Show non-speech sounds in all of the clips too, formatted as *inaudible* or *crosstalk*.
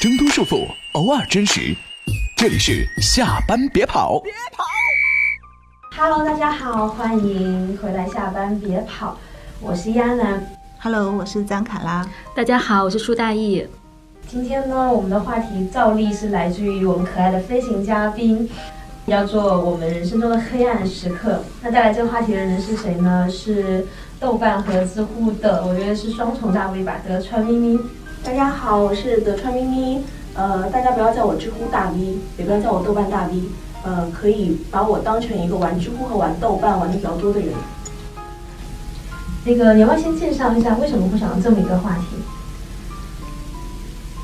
挣脱束缚，偶尔真实。这里是下班别跑。别跑。Hello，大家好，欢迎回来下班别跑。我是亚楠。Hello，我是张卡拉。大家好，我是舒大义。今天呢，我们的话题照例是来自于我们可爱的飞行嘉宾，要做我们人生中的黑暗时刻。那带来这个话题的人是谁呢？是豆瓣和知乎的，我觉得是双重大 V 吧，德川咪咪。大家好，我是德川咪咪。呃，大家不要叫我知乎大 V，也不要叫我豆瓣大 V。呃，可以把我当成一个玩知乎和玩豆瓣玩的比较多的人。那个，你要不要先介绍一下为什么会想到这么一个话题？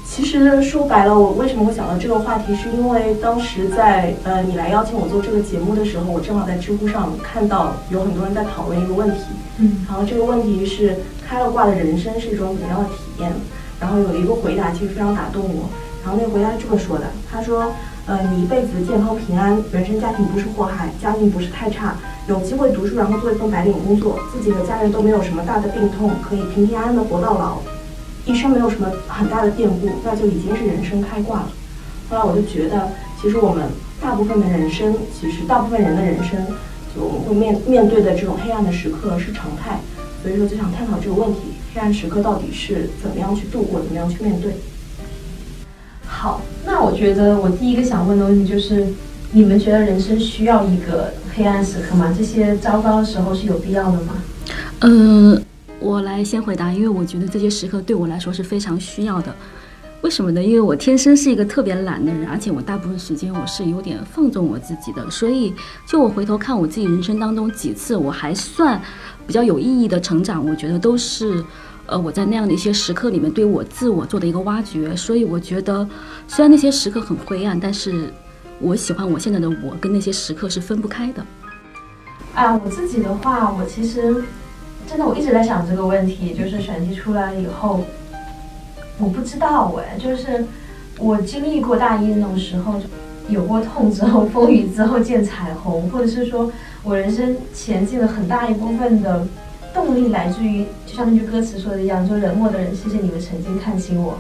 其实说白了，我为什么会想到这个话题，是因为当时在呃你来邀请我做这个节目的时候，我正好在知乎上看到有很多人在讨论一个问题。嗯。然后这个问题是开了挂的人生是一种怎样的体验？然后有一个回答其实非常打动我，然后那个回答是这么说的：他说，呃，你一辈子健康平安，原生家庭不是祸害，家境不是太差，有机会读书，然后做一份白领工作，自己和家人都没有什么大的病痛，可以平平安安的活到老，一生没有什么很大的变故，那就已经是人生开挂了。后来我就觉得，其实我们大部分的人生，其实大部分人的人生，就我们会面面对的这种黑暗的时刻是常态，所以说就想探讨这个问题。黑暗时刻到底是怎么样去度过，怎么样去面对？好，那我觉得我第一个想问的问题就是，你们觉得人生需要一个黑暗时刻吗？这些糟糕的时候是有必要的吗？嗯，我来先回答，因为我觉得这些时刻对我来说是非常需要的。为什么呢？因为我天生是一个特别懒的人，而且我大部分时间我是有点放纵我自己的，所以就我回头看我自己人生当中几次我还算比较有意义的成长，我觉得都是，呃，我在那样的一些时刻里面对我自我做的一个挖掘。所以我觉得，虽然那些时刻很灰暗，但是我喜欢我现在的我，跟那些时刻是分不开的。啊，我自己的话，我其实真的我一直在想这个问题，就是选题出来以后。我不知道哎，就是我经历过大一那种时候，有过痛之后，风雨之后见彩虹，或者是说我人生前进了很大一部分的动力来自于，就像那句歌词说的一样，就冷漠的人，谢谢你们曾经看清我。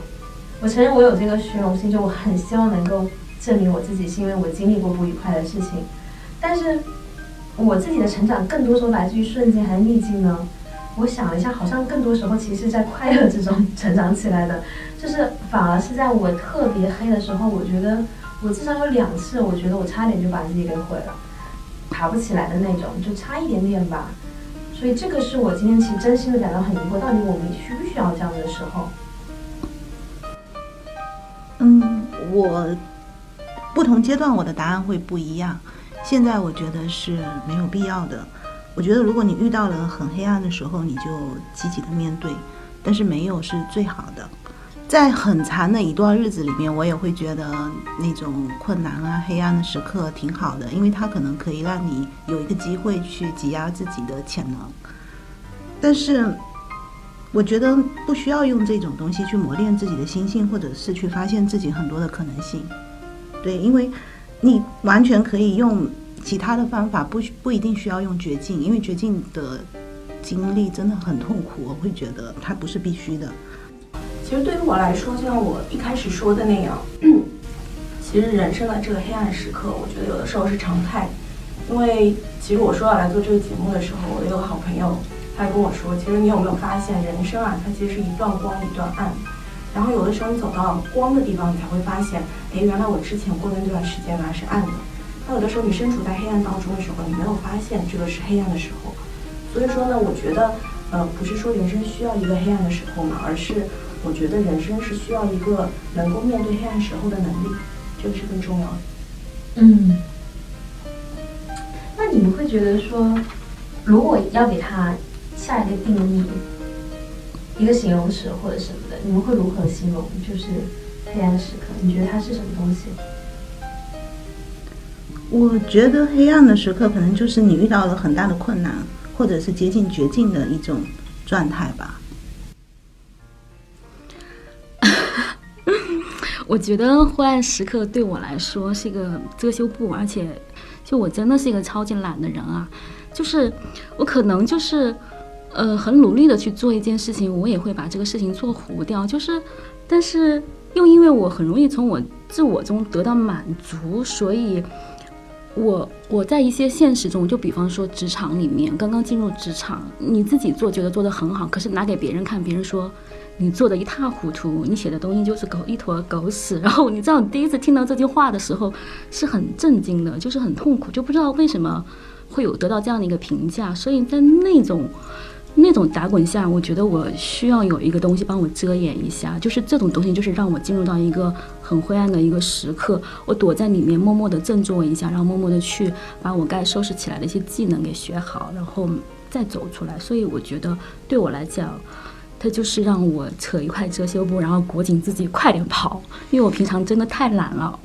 我承认我有这个虚荣心，就我很希望能够证明我自己，是因为我经历过不愉快的事情。但是我自己的成长更多时候来自于顺境还是逆境呢？我想了一下，好像更多时候其实在快乐之中成长起来的，就是反而是在我特别黑的时候，我觉得我至少有两次，我觉得我差点就把自己给毁了，爬不起来的那种，就差一点点吧。所以这个是我今天其实真心的感到很疑惑，到底我们需不需要这样的时候？嗯，我不同阶段我的答案会不一样。现在我觉得是没有必要的。我觉得，如果你遇到了很黑暗的时候，你就积极的面对，但是没有是最好的。在很长的一段日子里面，我也会觉得那种困难啊、黑暗的时刻挺好的，因为它可能可以让你有一个机会去挤压自己的潜能。但是，我觉得不需要用这种东西去磨练自己的心性，或者是去发现自己很多的可能性。对，因为你完全可以用。其他的方法不不一定需要用绝境，因为绝境的经历真的很痛苦，我会觉得它不是必须的。其实对于我来说，就像我一开始说的那样，*clears throat* 其实人生的这个黑暗时刻，我觉得有的时候是常态。因为其实我说要来做这个节目的时候，我有个好朋友，他跟我说，其实你有没有发现，人生啊，它其实是一段光一段暗。然后有的时候你走到光的地方，你才会发现，哎，原来我之前过的那段时间啊是暗的。那有的时候你身处在黑暗当中的时候，你没有发现这个是黑暗的时候。所以说呢，我觉得，呃，不是说人生需要一个黑暗的时候嘛，而是我觉得人生是需要一个能够面对黑暗时候的能力，这个是更重要的。嗯。那你们会觉得说，如果要给他下一个定义，一个形容词或者什么的，你们会如何形容？就是黑暗时刻，你觉得它是什么东西？我觉得黑暗的时刻可能就是你遇到了很大的困难，或者是接近绝境的一种状态吧。我觉得灰暗时刻对我来说是一个遮羞布，而且就我真的是一个超级懒的人啊，就是我可能就是呃很努力的去做一件事情，我也会把这个事情做糊掉，就是但是又因为我很容易从我自我中得到满足，所以我我在一些现实中，就比方说职场里面，刚刚进入职场，你自己做觉得做得很好，可是拿给别人看，别人说你做的一塌糊涂，你写的东西就是狗一坨狗屎。然后你知道，你第一次听到这句话的时候是很震惊的，就是很痛苦，就不知道为什么会有得到这样的一个评价。所以在那种那种打滚下，我觉得我需要有一个东西帮我遮掩一下，就是这种东西，就是让我进入到一个很灰暗的一个时刻，我躲在里面默默的振作一下，然后默默的去把我该收拾起来的一些技能给学好，然后再走出来。所以我觉得对我来讲，它就是让我扯一块遮羞布，然后裹紧自己，快点跑，因为我平常真的太懒了。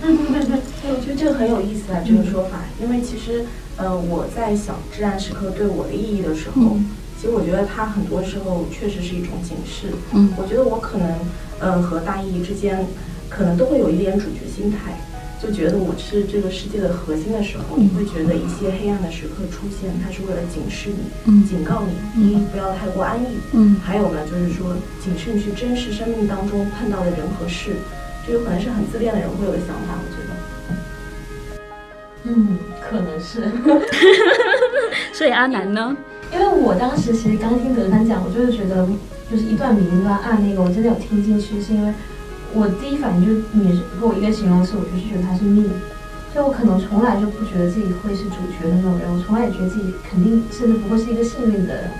嗯对，我觉得这个很有意思啊，这个说法，因为其实，呃，我在想至暗时刻对我的意义的时候，嗯其实我觉得它很多时候确实是一种警示。嗯我觉得我可能，呃，和大义之间，可能都会有一点主角心态，就觉得我是这个世界的核心的时候，你会觉得一些黑暗的时刻出现，它是为了警示你，嗯警告你，嗯你不要太过安逸。嗯还有呢，就是说警示你去珍视生命当中碰到的人和事，这个可能是很自恋的人会有的想法，我觉得。嗯，可能是。*laughs* 所以阿南呢？*laughs* 因为我当时其实刚听德三讲，我就是觉得就是一段明一段暗那个，我真的有听进去，是因为我第一反应就是你给我一个形容词，我就是觉得他是命，所以我可能从来就不觉得自己会是主角的那种人，我从来也觉得自己肯定甚至不会是一个幸运的人。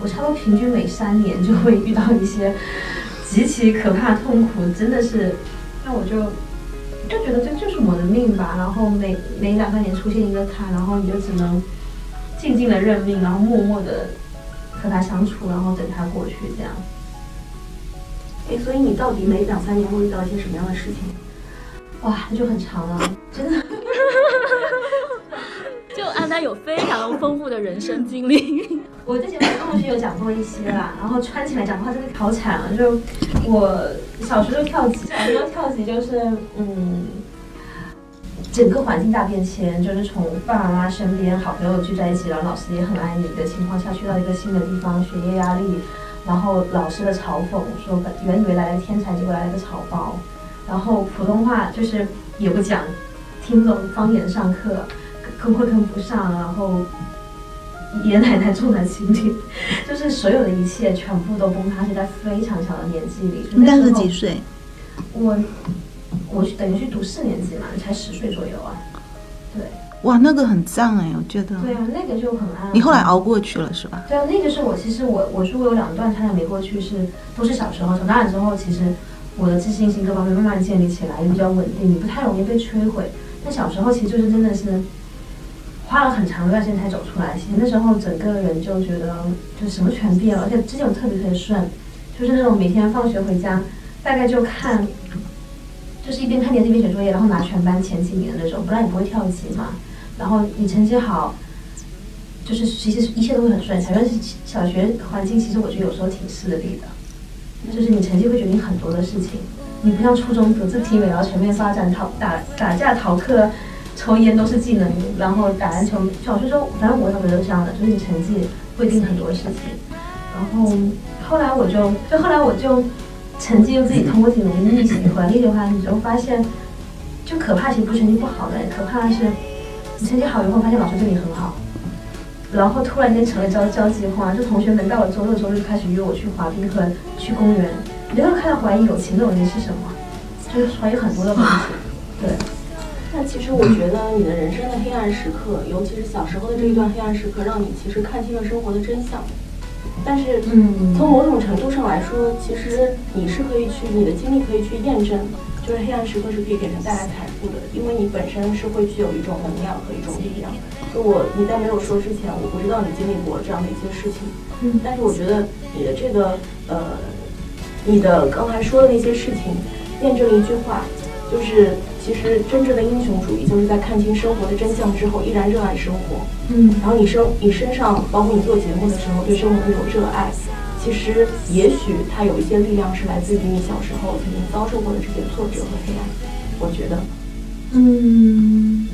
我差不多平均每三年就会遇到一些极其可怕痛苦，真的是，那我就就觉得这就是我的命吧。然后每每两三年出现一个他，然后你就只能静静的认命，然后默默的和他相处，然后等他过去，这样。哎，所以你到底每两三年会遇到一些什么样的事情？哇，那就很长了，真的。*laughs* 就安娜有非常丰富的人生经历。*laughs* 我之前跟同学有讲过一些啦，然后穿起来讲的话真的好惨啊！就我小时候跳级，小时候跳级就是嗯，整个环境大变迁，就是从爸爸妈妈身边好朋友聚在一起，然后老师也很爱你的情况下，去到一个新的地方，学业压力，然后老师的嘲讽说本原以为来了天才，结果来了个草包，然后普通话就是也不讲，听不懂方言上课，跟会跟不上，然后爷爷奶奶重男轻女，就是所有的一切全部都崩塌，是在非常小的年纪里。你当时那时候几岁？我我去等于去读四年级嘛，才十岁左右啊。对哇，那个很赞哎，我觉得。对啊，那个就很安。你后来熬过去了是吧？对啊，那个是我其实我我说我有两段差点没过去是都是小时候，长大了之后其实我的自信心各方面慢慢建立起来，也比较稳定，你不太容易被摧毁。但小时候其实就是真的是花了很长一段时间才走出来，其实那时候整个人就觉得就什么全变了，而且之前我特别特别顺，就是那种每天放学回家大概就看。就是一边看电视一边写作业，然后拿全班前几名的那种，不然你不会跳级嘛。然后你成绩好，就是其实一切都会很顺。小学小学环境其实我觉得有时候挺势利的，就是你成绩会决定很多的事情。你不像初中独自体美然后全面发展，逃打打架逃课、抽烟都是技能，然后打篮球。小学时候反正我小学都是这样的，就是你成绩会定很多事情。然后后来我就就后来我就成绩又自己通过挺容易逆袭回来，逆袭回来你就发现，就可怕其实不是成绩不好的，可怕的是你成绩好以后发现老师对你很好，然后突然间成了交交际花，就同学们到了周六周日开始约我去滑冰和去公园，你就会开始怀疑友情这种东西是什么，就是怀疑很多的东西。*laughs* 对，那其实我觉得你的人生的黑暗时刻，尤其是小时候的这一段黑暗时刻，让你其实看清了生活的真相。但是，嗯从某种程度上来说，其实你是可以去，你的经历可以去验证，就是黑暗时刻是可以给人带来财富的，因为你本身是会具有一种能量和一种力量。就我你在没有说之前，我不知道你经历过这样的一些事情，嗯但是我觉得你的这个呃，你的刚才说的那些事情，验证一句话，就是其实真正的英雄主义，就是在看清生活的真相之后，依然热爱生活。嗯然后你身你身上，包括你做节目的时候，对生活的那种热爱，其实也许它有一些力量是来自于你小时候曾经遭受过的这些挫折和黑暗。我觉得，嗯，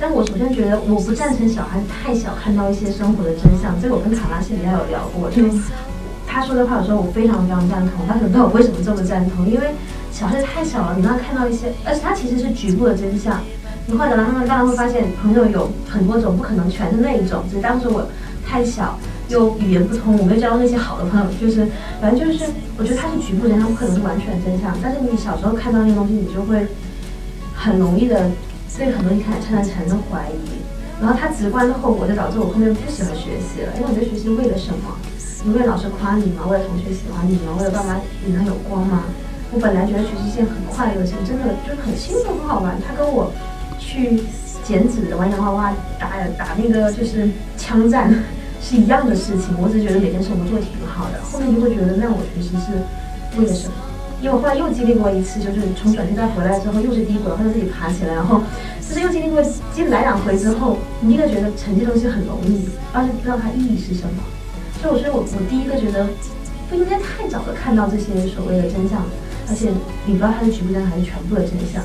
但我首先觉得我不赞成小孩太小看到一些生活的真相，这个我跟卡拉西比较有聊过，就他说的话，有时候我非常非常赞同。他可能问我为什么这么赞同，因为小孩太小了，你让他看到一些，而且他其实是局部的真相。你或者让他们，当然会发现朋友有很多种，不可能全是那一种。只是当时我太小，又语言不通，我没有交到那些好的朋友，就是反正就是，我觉得他是局部真相，不可能是完全真相。但是你小时候看到那些东西，你就会很容易的对很多你看产生产生怀疑。然后他直观的后果就导致我后面不喜欢学习了，因为我觉得学习为了什么？你为了老师夸你吗？为了同学喜欢你吗？为了爸妈脸上有光吗？我本来觉得学习是件很快乐的事情，真的就是很轻松很好玩。他跟我去剪纸、玩洋娃娃、打打那个就是枪战是一样的事情。我只是觉得每件事我们做的挺好的，后面就会觉得那我学习是为了什么？因为我后来又经历过一次，就是从转学再回来之后又是低谷，然后自己爬起来，然后就是又经历过经来两回之后，你一个觉得成绩东西很容易，而且不知道它意义是什么。所以，我所以我我第一个觉得不应该太早的看到这些所谓的真相，而且你不知道它是局部的还是全部的真相。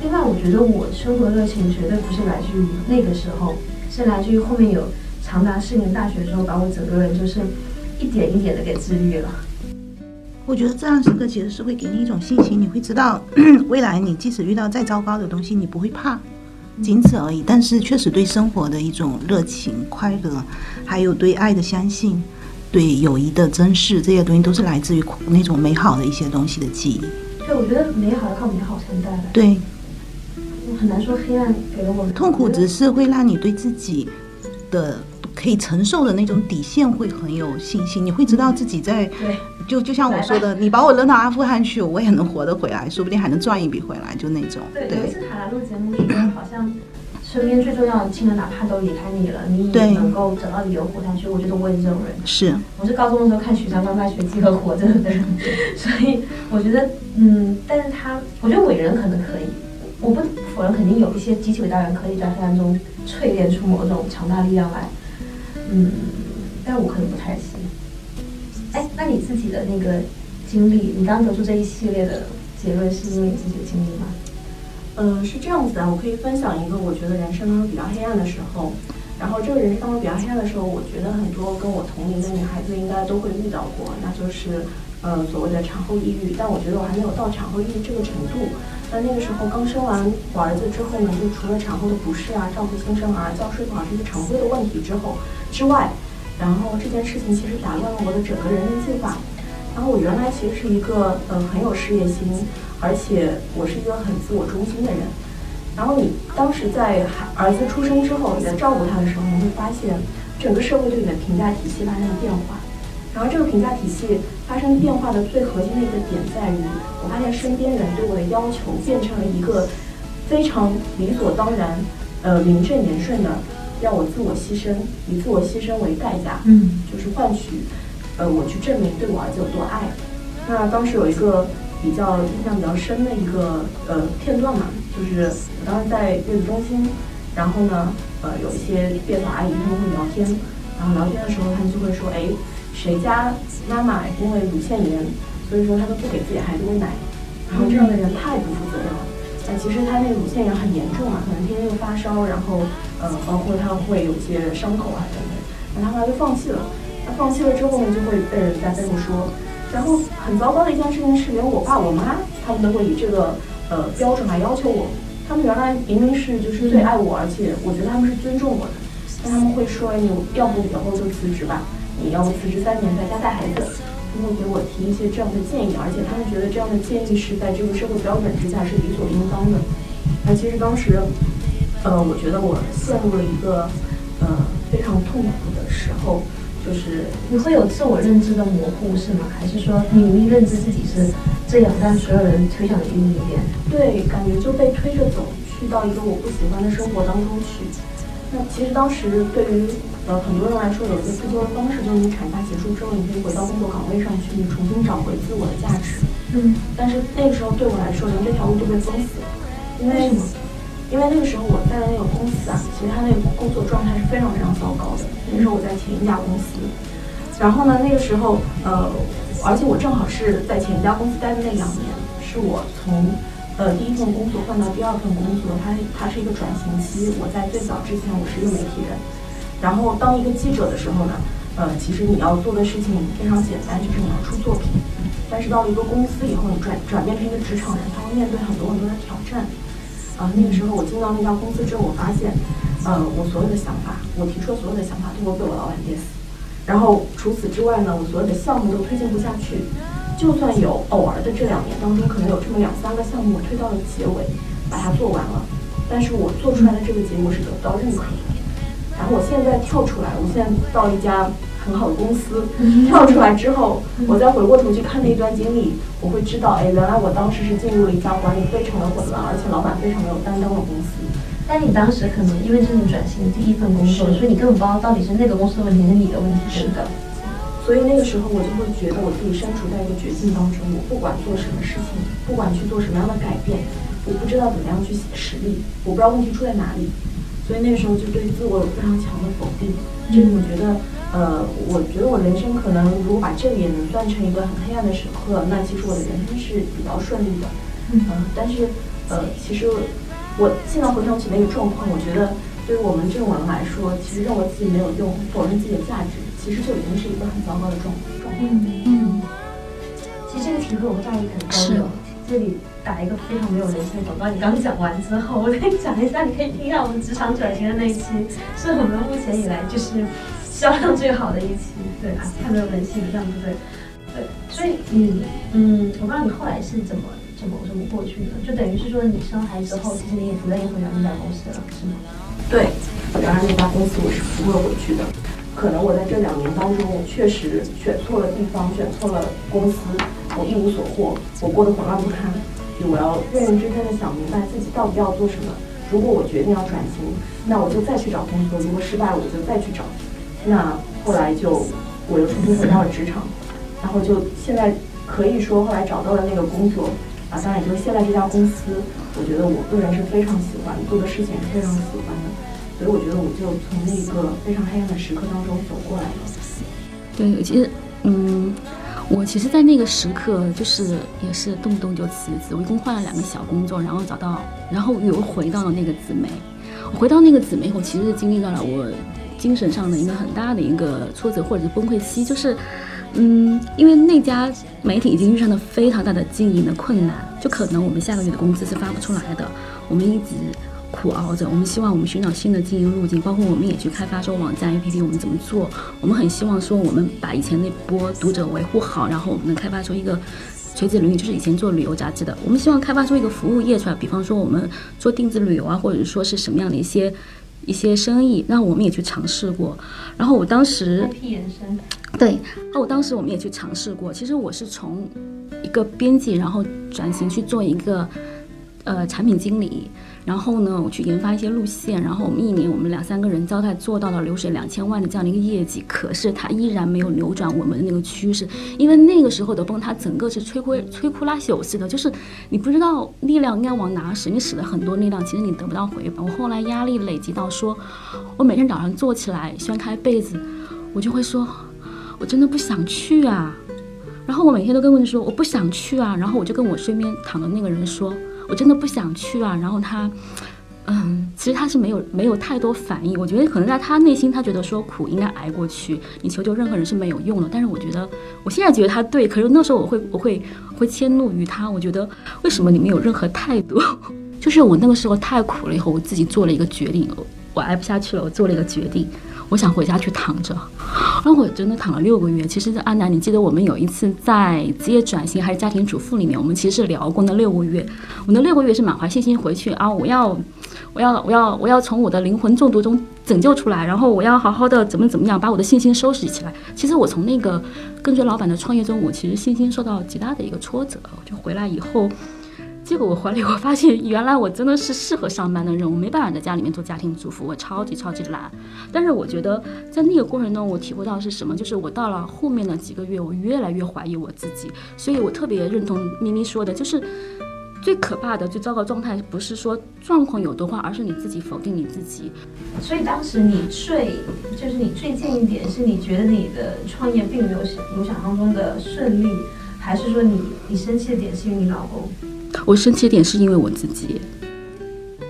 另外，我觉得我生活热情绝对不是来自于那个时候，是来自于后面有长达四年大学的时候，把我整个人就是一点一点的给治愈了。我觉得这样时刻其实是会给你一种信心，你会知道 *clears throat* 未来你即使遇到再糟糕的东西，你不会怕，仅此而已。但是确实对生活的一种热情、快乐，还有对爱的相信。对友谊的珍视，这些东西都是来自于那种美好的一些东西的记忆。对，我觉得美好要靠美好承担。对，很难说黑暗给了我们痛苦，只是会让你对自己的可以承受的那种底线会很有信心。你会知道自己在，对，就就像我说的，你把我扔到阿富汗去，我也能活得回来，说不定还能赚一笔回来，就那种。对，有一次他来录节目，说好像。身边最重要的亲人，哪怕都离开你了，你也能够找到理由活下去。我觉得我也是这种人。是，我是高中的时候看许三观在学《几何活着》的人，所以我觉得，嗯，但是他，我觉得伟人可能可以，我不否认，肯定有一些极其伟大人可以在黑暗中淬炼出某种强大力量来，嗯，但我可能不太行。哎，那你自己的那个经历，你刚得出这一系列的结论，是因为你自己的经历吗？嗯，是这样子的，我可以分享一个我觉得人生当中比较黑暗的时候。然后这个人生当中比较黑暗的时候，我觉得很多跟我同龄的女孩子应该都会遇到过，那就是呃所谓的产后抑郁。但我觉得我还没有到产后抑郁这个程度。那那个时候刚生完我儿子之后呢，就除了产后的不适啊，照顾新生儿、觉睡不好这些常规的问题之后之外，然后这件事情其实打乱了我的整个人生计划。然后我原来其实是一个呃很有事业心。而且我是一个很自我中心的人，然后你当时在孩儿子出生之后，你在照顾他的时候，你会发现整个社会对你的评价体系发生了变化。然后这个评价体系发生变化的最核心的一个点在于，我发现身边人对我的要求变成了一个非常理所当然、呃名正言顺的，让我自我牺牲，以自我牺牲为代价，嗯，就是换取呃我去证明对我儿子有多爱。那当时有一个。比较印象比较深的一个呃片段嘛，就是我当时在月子中心，然后呢，呃，有一些月嫂阿姨他们会聊天，然后聊天的时候他们就会说，哎，谁家妈妈因为乳腺炎，所以说她都不给自己孩子喂奶，然后这样的人太不负责任了。但其实她那乳腺炎很严重嘛，可能天天又发烧，然后呃，包括她会有一些伤口啊等等，那她后来就放弃了。那放弃了之后呢，就会被人在背后说。然后很糟糕的一件事情是，连我爸我妈他们都会以这个呃标准来要求我。他们原来明明是就是最爱我，而且我觉得他们是尊重我的，但他们会说你要不以后就辞职吧，你要不辞职三年在家带孩子，他们会给我提一些这样的建议，而且他们觉得这样的建议是在这个社会标准之下是理所应当的。那其实当时，呃，我觉得我陷入了一个呃非常痛苦的时候。就是你会有自我认知的模糊是吗？还是说你明明认知自己是这样，但所有人推向你另一边？对，感觉就被推着走，去到一个我不喜欢的生活当中去。那其实当时对于呃很多人来说，有一个自救的方式，就是你产假结束之后，你可以回到工作岗位上去，你重新找回自我的价值。嗯。但是那个时候对我来说，连这条路都被封死了，因为因为那个时候我在那个公司啊，其实他那个工作状态是非常非常糟糕的。那时候我在前一家公司，然后呢，那个时候呃，而且我正好是在前一家公司待的那两年，是我从呃第一份工作换到第二份工作，它它是一个转型期。我在最早之前我是一个媒体人，然后当一个记者的时候呢，呃，其实你要做的事情非常简单，就是你要出作品。但是到了一个公司以后，你转转变成一个职场人，他会面对很多很多的挑战。啊、那个时候我进到那家公司之后，我发现，呃，我所有的想法，我提出的所有的想法都会被我老板噎死。然后除此之外呢，我所有的项目都推进不下去。就算有偶尔的这两年当中，可能有这么两三个项目我推到了结尾，把它做完了，但是我做出来的这个结果是得不到认可的。然后我现在跳出来，我现在到一家很好的公司，跳出来之后，我再回过头去看那一段经历，我会知道，哎，原来我当时是进入了一家管理非常的混乱，而且老板非常没有担当的公司。但你当时可能因为这是你转型的第一份工作，所以你根本不知道到底是那个公司的问题还是你的问题，是的？所以那个时候我就会觉得我自己身处在一个绝境当中，我不管做什么事情，不管去做什么样的改变，我不知道怎么样去写实力，我不知道问题出在哪里，所以那时候就对自我有非常强的否定。这个我觉得，呃，我觉得我人生可能如果把这个也能算成一个很黑暗的时刻，那其实我的人生是比较顺利的。嗯、但是，呃，其实我现在回想起那个状况，我觉得对于我们这种人来说，其实认为自己没有用，否认自己的价值。其实就已经是一个很糟糕的状状况。嗯，其实这个题目我们大家也可能都有。这里打一个非常没有人性的广告。你刚讲完之后，我再讲一下，你可以听一下我们职场转型的那一期，是我们目前以来就是销量最好的一期。对啊，太没有人性了，这样不对。对，所以你，嗯，我不知道你后来是怎么怎么怎么过去的，就等于是说你生孩子后，其实你也不愿意回到那家公司了，是吗？对，当然那家公司我是不会回去的。可能我在这两年当中，我确实选错了地方，选错了公司，我一无所获，我过得混乱不堪。就我要认认真真的想明白自己到底要做什么。如果我决定要转型，那我就再去找工作；如果失败，我就再去找。那后来就我又重新回到了职场，然后就现在可以说后来找到了那个工作啊，当然也就是现在这家公司，我觉得我个人是非常喜欢做的事情，是非常喜欢。所以我觉得我就从那个非常黑暗的时刻当中走过来了。对，其实，嗯，我其实，在那个时刻，就是也是动不动就辞职。我一共换了两个小工作，然后找到，然后又回到了那个紫媒。我回到那个紫媒后，其实经历到了我精神上的一个很大的一个挫折或者是崩溃期，就是，嗯，因为那家媒体已经遇上了非常大的经营的困难，就可能我们下个月的工资是发不出来的，我们一直。苦熬着，我们希望我们寻找新的经营路径，包括我们也去开发说网站 APP 我们怎么做。我们很希望说我们把以前那波读者维护好，然后我们能开发出一个垂直领域，就是以前做旅游杂志的，我们希望开发出一个服务业出来，比方说我们做定制旅游啊，或者说是什么样的一些一些生意，那我们也去尝试过。然后我当时 IP 延伸，对，那我当时我们也去尝试过。其实我是从一个编辑，然后转型去做一个呃产品经理。然后呢，我去研发一些路线，然后我们一年我们两三个人招待做到了流水两千万的这样的一个业绩，可是它依然没有扭转我们的那个趋势，因为那个时候的崩，它整个是摧枯摧枯拉朽似的，就是你不知道力量应该往哪使，你使了很多力量，其实你得不到回报。我后来压力累积到说，我每天早上坐起来掀开被子，我就会说，我真的不想去啊。然后我每天都跟问说我不想去啊，然后我就跟我身边躺的那个人说。我真的不想去啊，然后他，嗯，其实他是没有没有太多反应。我觉得可能在他内心，他觉得说苦应该挨过去，你求救任何人是没有用的。但是我觉得，我现在觉得他对，可是那时候我会我会会迁怒于他。我觉得为什么你没有任何态度？*laughs* 就是我那个时候太苦了，以后我自己做了一个决定，我挨不下去了，我做了一个决定。我想回家去躺着，然后我真的躺了六个月。其实，安南，你记得我们有一次在职业转型还是家庭主妇里面，我们其实是聊过那六个月。我那六个月是满怀信心回去啊，我要，我要，我要，我要从我的灵魂中毒中拯救出来，然后我要好好的怎么怎么样，把我的信心收拾起来。其实我从那个跟随老板的创业中，我其实信心受到极大的一个挫折。我就回来以后。结果我怀里，我发现原来我真的是适合上班的人，我没办法在家里面做家庭主妇，我超级超级懒。但是我觉得在那个过程中，我体会到是什么，就是我到了后面的几个月，我越来越怀疑我自己。所以我特别认同咪咪说的，就是最可怕的、最糟糕状态，不是说状况有多坏，而是你自己否定你自己。所以当时你最就是你最近一点，是你觉得你的创业并没有想有想象中的顺利，还是说你你生气的点是因为你老公？我生气点是因为我自己，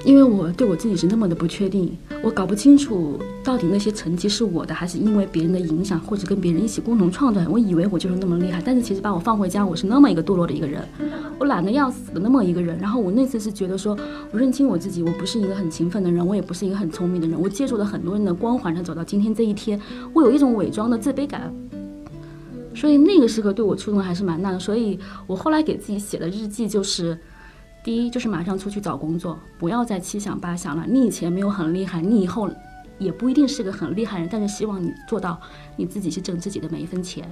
因为我对我自己是那么的不确定。我搞不清楚到底那些成绩是我的，还是因为别人的影响，或者跟别人一起共同创造。我以为我就是那么厉害，但是其实把我放回家，我是那么一个堕落的一个人，我懒得要死的那么一个人。然后我那次是觉得说，我认清我自己，我不是一个很勤奋的人，我也不是一个很聪明的人，我借助了很多人的光环才走到今天这一天，我有一种伪装的自卑感。所以那个时刻对我触动还是蛮大的，所以我后来给自己写的日记就是，第一就是马上出去找工作，不要再七想八想了。你以前没有很厉害，你以后也不一定是个很厉害人，但是希望你做到你自己去挣自己的每一分钱。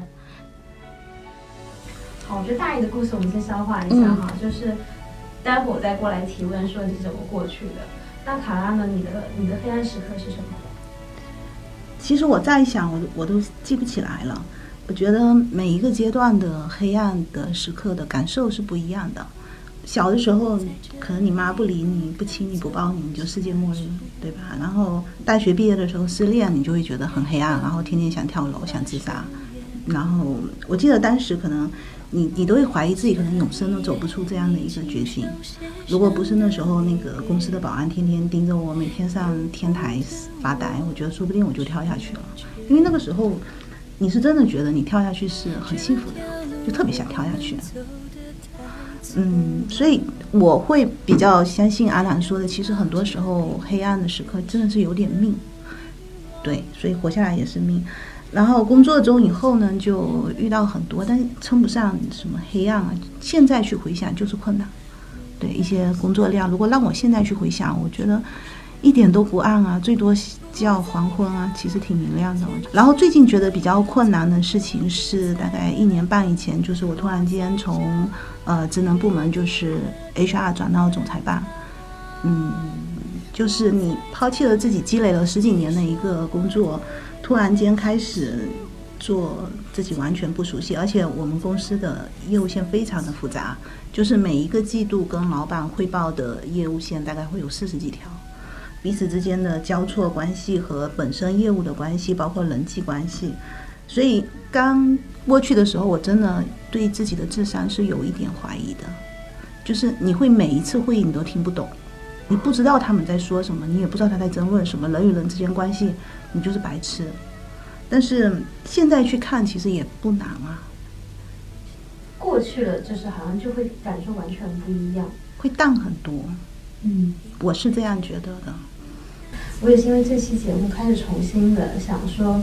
好，我觉得大姨的故事我们先消化一下哈，就是待会儿我再过来提问说你是怎么过去的。那卡拉呢？你的你的黑暗时刻是什么？其实我在想，我我都记不起来了。我觉得每一个阶段的黑暗的时刻的感受是不一样的。小的时候，可能你妈不理你、不亲你、不抱你，你就世界末日，对吧？然后大学毕业的时候失恋，你就会觉得很黑暗，然后天天想跳楼、想自杀。然后我记得当时可能你你都会怀疑自己可能永生都走不出这样的一个决心。如果不是那时候那个公司的保安天天盯着我，每天上天台发呆，我觉得说不定我就跳下去了。因为那个时候。你是真的觉得你跳下去是很幸福的，就特别想跳下去。嗯，所以我会比较相信阿兰说的，其实很多时候黑暗的时刻真的是有点命。对，所以活下来也是命。然后工作中以后呢，就遇到很多，但称不上什么黑暗啊。现在去回想就是困难。对一些工作量，如果让我现在去回想，我觉得。一点都不暗啊，最多叫黄昏啊，其实挺明亮的。然后最近觉得比较困难的事情是，大概一年半以前，就是我突然间从呃职能部门，就是 HR 转到总裁办，嗯，就是你抛弃了自己积累了十几年的一个工作，突然间开始做自己完全不熟悉，而且我们公司的业务线非常的复杂，就是每一个季度跟老板汇报的业务线大概会有四十几条。彼此之间的交错关系和本身业务的关系，包括人际关系，所以刚过去的时候，我真的对自己的智商是有一点怀疑的。就是你会每一次会议你都听不懂，你不知道他们在说什么，你也不知道他在争论什么，人与人之间关系，你就是白痴。但是现在去看，其实也不难啊。过去了，就是好像就会感受完全不一样，会淡很多。嗯，我是这样觉得的。我也是因为这期节目开始重新的想说，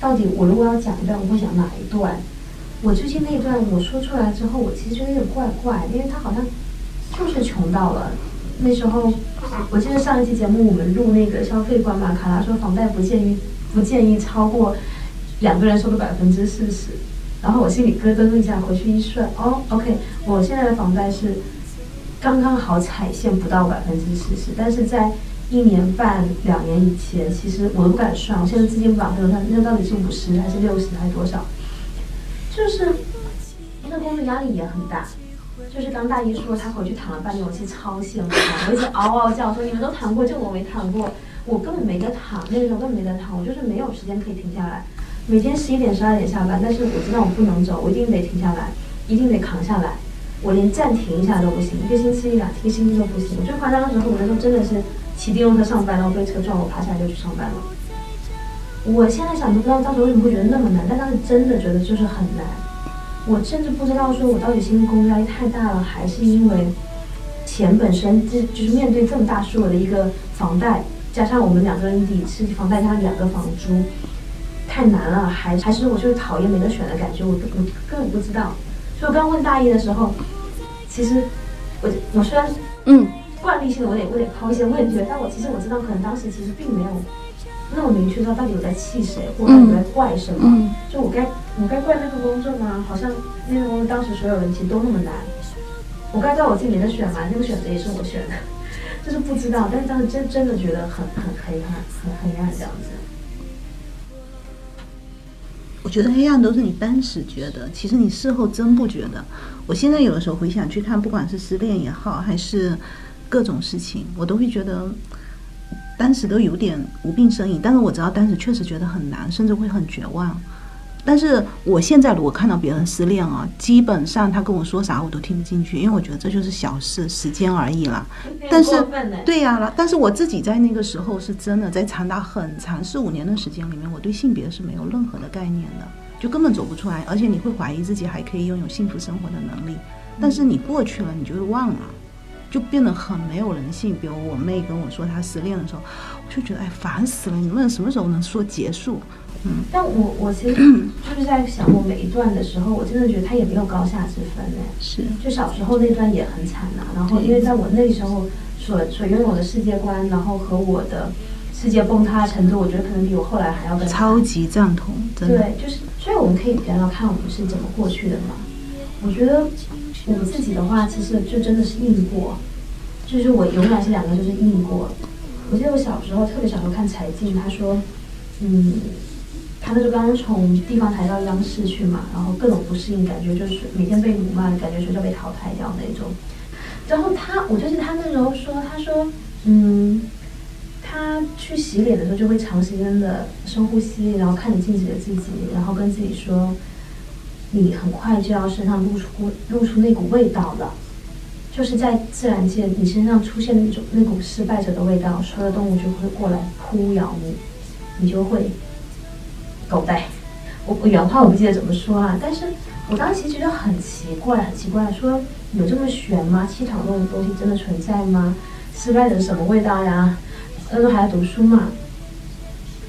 到底我如果要讲一段，我会讲哪一段？我最近那一段我说出来之后，我其实觉得有点怪怪，因为他好像就是穷到了。那时候我记得上一期节目我们录那个消费观嘛，卡拉说房贷不建议不建议超过两个人收的百分之四十，然后我心里咯噔一下，回去一算，哦，OK，我现在的房贷是。刚刚好踩线不到百分之四十，但是在一年半两年以前，其实我都不敢算。我现在资金不保，那那到底是五十还是六十还是多少？就是那工作压力也很大。就是刚大一说他回去躺了半年，我其实超羡慕他，我一直嗷嗷叫说你们都躺过，就我没躺过。我根本没得躺，那个时候根本没得躺，我就是没有时间可以停下来。每天十一点十二点下班，但是我知道我不能走，我一定得停下来，一定得扛下来。我连暂停一下都不行，一个星期一、两个星期都不行。我最夸张的时候，我那时候真的是骑电动车上班，然后被车撞，我爬下来就去上班了。我现在想都不知道当时为什么会觉得那么难，但当时真的觉得就是很难。我甚至不知道说我到底是因为工作压力太大了，还是因为钱本身就就是面对这么大数额的一个房贷，加上我们两个人抵是房贷加上两个房租，太难了，还还是我就是讨厌没得选的感觉，我我根本不知道。所以我刚问大一的时候，其实我我虽然嗯惯例性的我得我得抛一些问题，但我其实我知道可能当时其实并没有那么明确知道到底我在气谁，或者我在怪什么。就我该我该怪那份工作吗？好像那个工作当时所有人其实都那么难。我该怪我自己没得选吗？那个选择也是我选的，就是不知道。但是当时真真的觉得很很黑暗，很黑暗这样子。我觉得黑暗都是你当时觉得，其实你事后真不觉得。我现在有的时候回想去看，不管是失恋也好，还是各种事情，我都会觉得当时都有点无病呻吟。但是我知道当时确实觉得很难，甚至会很绝望。但是我现在如果看到别人失恋啊，基本上他跟我说啥我都听不进去，因为我觉得这就是小事，时间而已啦。但是对呀、但是我自己在那个时候是真的，在长达很长四五年的时间里面，我对性别是没有任何的概念的，就根本走不出来，而且你会怀疑自己还可以拥有幸福生活的能力，但是你过去了，你就会忘了。就变得很没有人性。比如我妹跟我说她失恋的时候，我就觉得哎烦死了，你们什么时候能说结束？嗯但我我其实就是在想，我每一段的时候，我真的觉得他也没有高下之分呢。是就小时候那段也很惨呐、然后因为在我那时候所所拥有的世界观，然后和我的世界崩塌的程度，我觉得可能比我后来还要更超级赞同，真的。对，就是，所以我们可以聊聊看我们是怎么过去的嘛。我觉得我自己的话，其实就真的是硬过，就是我永远是两个，就是硬过。我记得我小时候特别小时候看柴静，他说，嗯，他那时候刚刚从地方台到央视去嘛，然后各种不适应，感觉就是每天被辱骂，感觉学校被淘汰掉那种。然后他，我就记得他那时候说，他说，嗯，他去洗脸的时候就会长时间的深呼吸，然后看着镜子的自己，然后跟自己说，你很快就要身上露出露出那股味道了，就是在自然界你身上出现那种那股失败者的味道，所有的动物就会过来扑咬你，你就会狗带。我我原话我不记得怎么说啊，但是我当时觉得很奇怪，很奇怪，说有这么玄吗？气场这种东西真的存在吗？失败者什么味道呀？那时候还在读书嘛，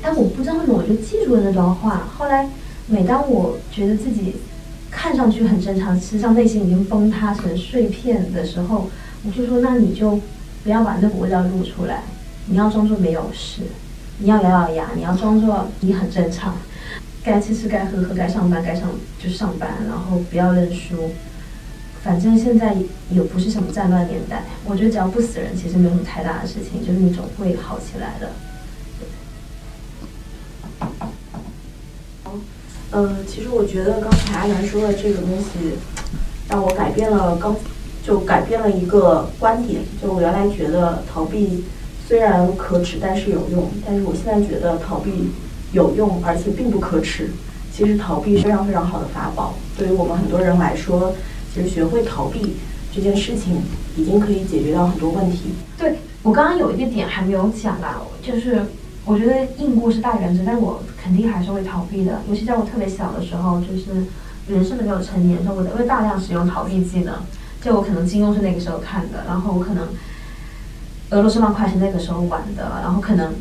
但我不知道为什么我就记住了那段话。后来每当我觉得自己看上去很正常，实际上内心已经崩塌成碎片的时候，我就说：那你就不要把那股味道露出来，你要装作没有事，你要咬咬牙，你要装作你很正常。该吃吃，该喝喝，该上班该上就上班，然后不要认输。反正现在也不是什么战乱年代，我觉得只要不死人，其实没有什么太大的事情，就是你总会好起来的。呃，其实我觉得刚才阿南说的这个东西，让我改变了刚就改变了一个观点。就我原来觉得逃避虽然可耻，但是有用，但是我现在觉得逃避有用，而且并不可耻。其实逃避是非常非常好的法宝，对于我们很多人来说，其实学会逃避这件事情，已经可以解决掉很多问题。对我刚刚有一个点还没有讲吧，就是我觉得硬过是大原则，但我肯定还是会逃避的。尤其在我特别小的时候，就是人生的没有成年的时候，我会大量使用逃避技能。就我可能金庸是那个时候看的，然后我可能俄罗斯方块是那个时候玩的，然后可能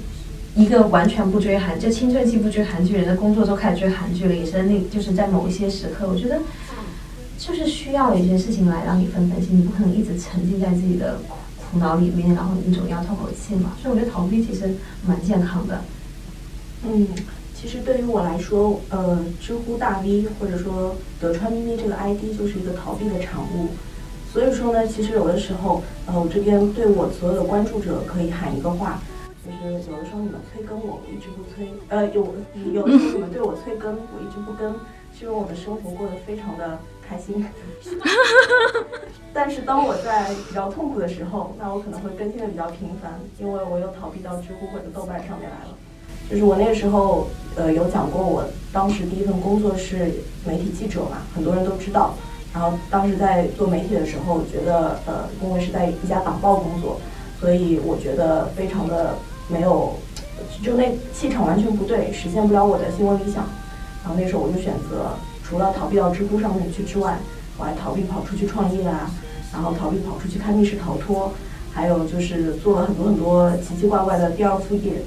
一个完全不追韩，就青春期不追韩剧人的工作都开始追韩剧了，也是那就是在某一些时刻，我觉得就是需要有一些事情来让你分分心，你不可能一直沉浸在自己的苦苦恼里面，然后你总要透口气嘛。所以我觉得逃避其实蛮健康的。嗯，其实对于我来说，呃，知乎大 V 或者说德川咪咪这个 ID 就是一个逃避的产物。所以说呢，其实有的时候，呃，我这边对我所有的关注者可以喊一个话，就是有的时候你们催更我，我一直不催；呃，有有的时候你们对我催更，我一直不更，是因为我的生活过得非常的开心。*laughs* 但是当我在比较痛苦的时候，那我可能会更新的比较频繁，因为我又逃避到知乎或者豆瓣上面来了。就是我那个时候，呃，有讲过，我当时第一份工作是媒体记者嘛，很多人都知道。然后当时在做媒体的时候，觉得呃，因为是在一家党报工作，所以我觉得非常的没有，就那气场完全不对，实现不了我的新闻理想。然后那时候我就选择，除了逃避到知乎上面去之外，我还逃避跑出去创业啊，然后逃避跑出去看密室逃脱，还有就是做了很多很多奇奇怪怪的第二副业。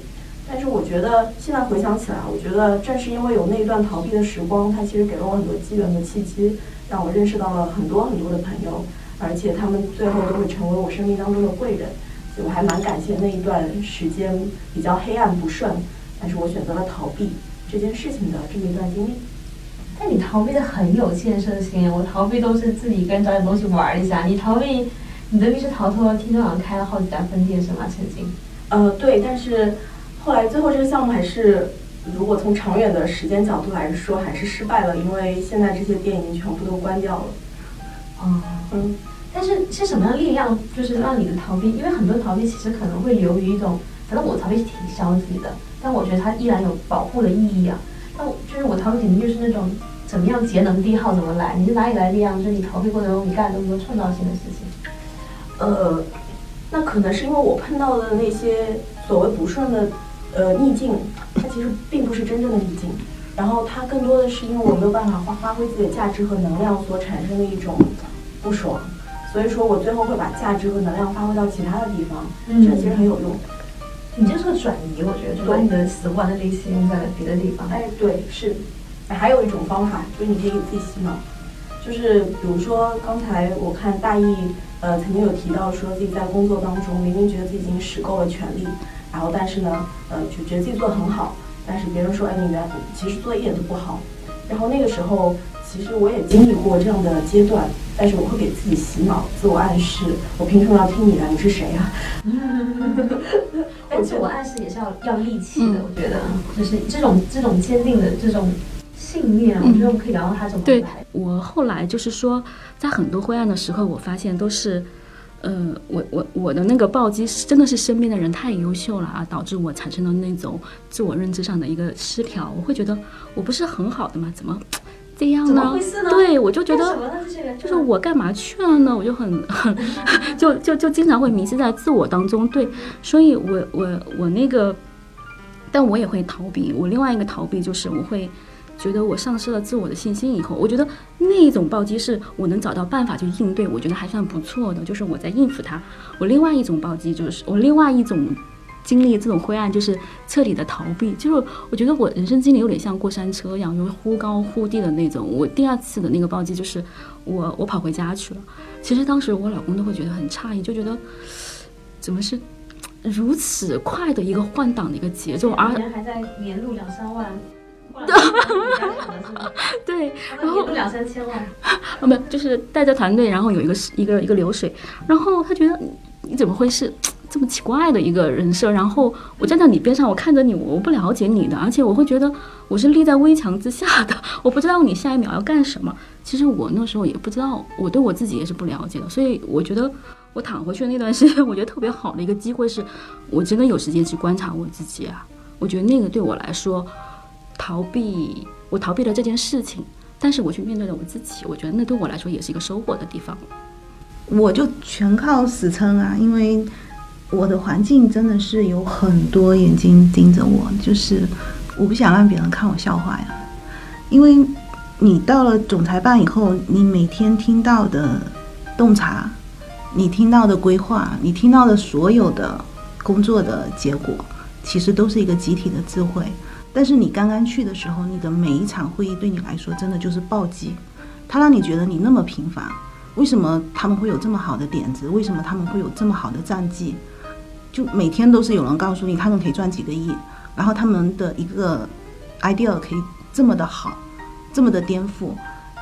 但是我觉得现在回想起来，我觉得正是因为有那一段逃避的时光，它其实给了我很多机缘和契机，让我认识到了很多很多的朋友，而且他们最后都会成为我生命当中的贵人。所以我还蛮感谢那一段时间比较黑暗不顺，但是我选择了逃避这件事情的这么一段经历。但你逃避的很有建设性，我逃避都是自己一个人找点东西玩一下。你逃避你的密室逃脱，听说好像开了好几家分店是吗？曾经。呃，对，但是后来最后这个项目还是，如果从长远的时间角度来说，还是失败了，因为现在这些店已经全部都关掉了。哦，嗯，但是是什么样的力量，就是让你的逃避？因为很多逃避其实可能会流于一种，反正我逃避是挺消极的，但我觉得它依然有保护的意义啊。但就是我逃避肯定就是那种怎么样节能低耗怎么来，你是哪里来的力量？就是你逃避过程中你干了那么多创造性的事情。呃，那可能是因为我碰到的那些所谓不顺的呃逆境，它其实并不是真正的逆境，然后它更多的是因为我没有办法发发挥自己的价值和能量所产生的一种不爽，所以说我最后会把价值和能量发挥到其他的地方，嗯这其实很有用。你这是个转移，我觉得，就把你的死亡的力气用在了别的地方。哎，对，是。哎还有一种方法，就是你可以给自己洗脑，就是比如说刚才我看大意，呃，曾经有提到说自己在工作当中明明觉得自己已经使够了全力，然后但是呢，呃，就觉得自己做得很好，但是别人说，哎，你原其实做的一点都不好。然后那个时候，其实我也经历过这样的阶段，但是我会给自己洗脑、自我暗示，我凭什么要听你的？你是谁呀、*laughs* 但自我暗示也是要要力气的，我觉得，就是这种这种坚定的这种信念，我觉得我们可以聊聊它怎么对。我后来就是说，在很多灰暗的时刻，我发现都是，呃，我我我的那个暴击是真的是身边的人太优秀了啊，导致我产生了那种自我认知上的一个失调。我会觉得我不是很好的吗？怎么 *tsk* 这样怎呢？么回事呢对，我就觉得就是我干嘛去了呢？我就很很 *laughs* 就就就经常会迷失在自我当中。对，所以我我我那个，但我也会逃避。我另外一个逃避就是我会觉得我丧失了自我的信心以后，我觉得那一种暴击是我能找到办法去应对，我觉得还算不错的，就是我在应付它。我另外一种暴击就是我另外一种。经历这种灰暗，就是彻底的逃避。就是我觉得我人生经历有点像过山车一样，就是忽高忽低的那种。我第二次的那个暴击就是我我跑回家去了。其实当时我老公都会觉得很诧异，就觉得怎么是如此快的一个换挡的一个节奏，而人还在年入两三万，*laughs* 对，然后两三千万，啊 *laughs* 不就是带着团队，然后有一个一个一个流水，然后他觉得你你怎么会是这么奇怪的一个人设？然后我站在你边上，我看着你，我不了解你的，而且我会觉得我是立在危墙之下的，我不知道你下一秒要干什么。其实我那时候也不知道，我对我自己也是不了解的，所以我觉得我躺回去的那段时间，我觉得特别好的一个机会是，我真的有时间去观察我自己啊。我觉得那个对我来说，逃避我逃避了这件事情，但是我去面对了我自己，我觉得那对我来说也是一个收获的地方。我就全靠死撑啊，因为我的环境真的是有很多眼睛盯着我，就是我不想让别人看我笑话呀。因为你到了总裁办以后，你每天听到的洞察，你听到的规划，你听到的所有的工作的结果，其实都是一个集体的智慧。但是你刚刚去的时候，你的每一场会议对你来说真的就是暴击，它让你觉得你那么平凡。为什么他们会有这么好的点子？为什么他们会有这么好的战绩？就每天都是有人告诉你他们可以赚几个亿，然后他们的一个 idea 可以这么的好，这么的颠覆，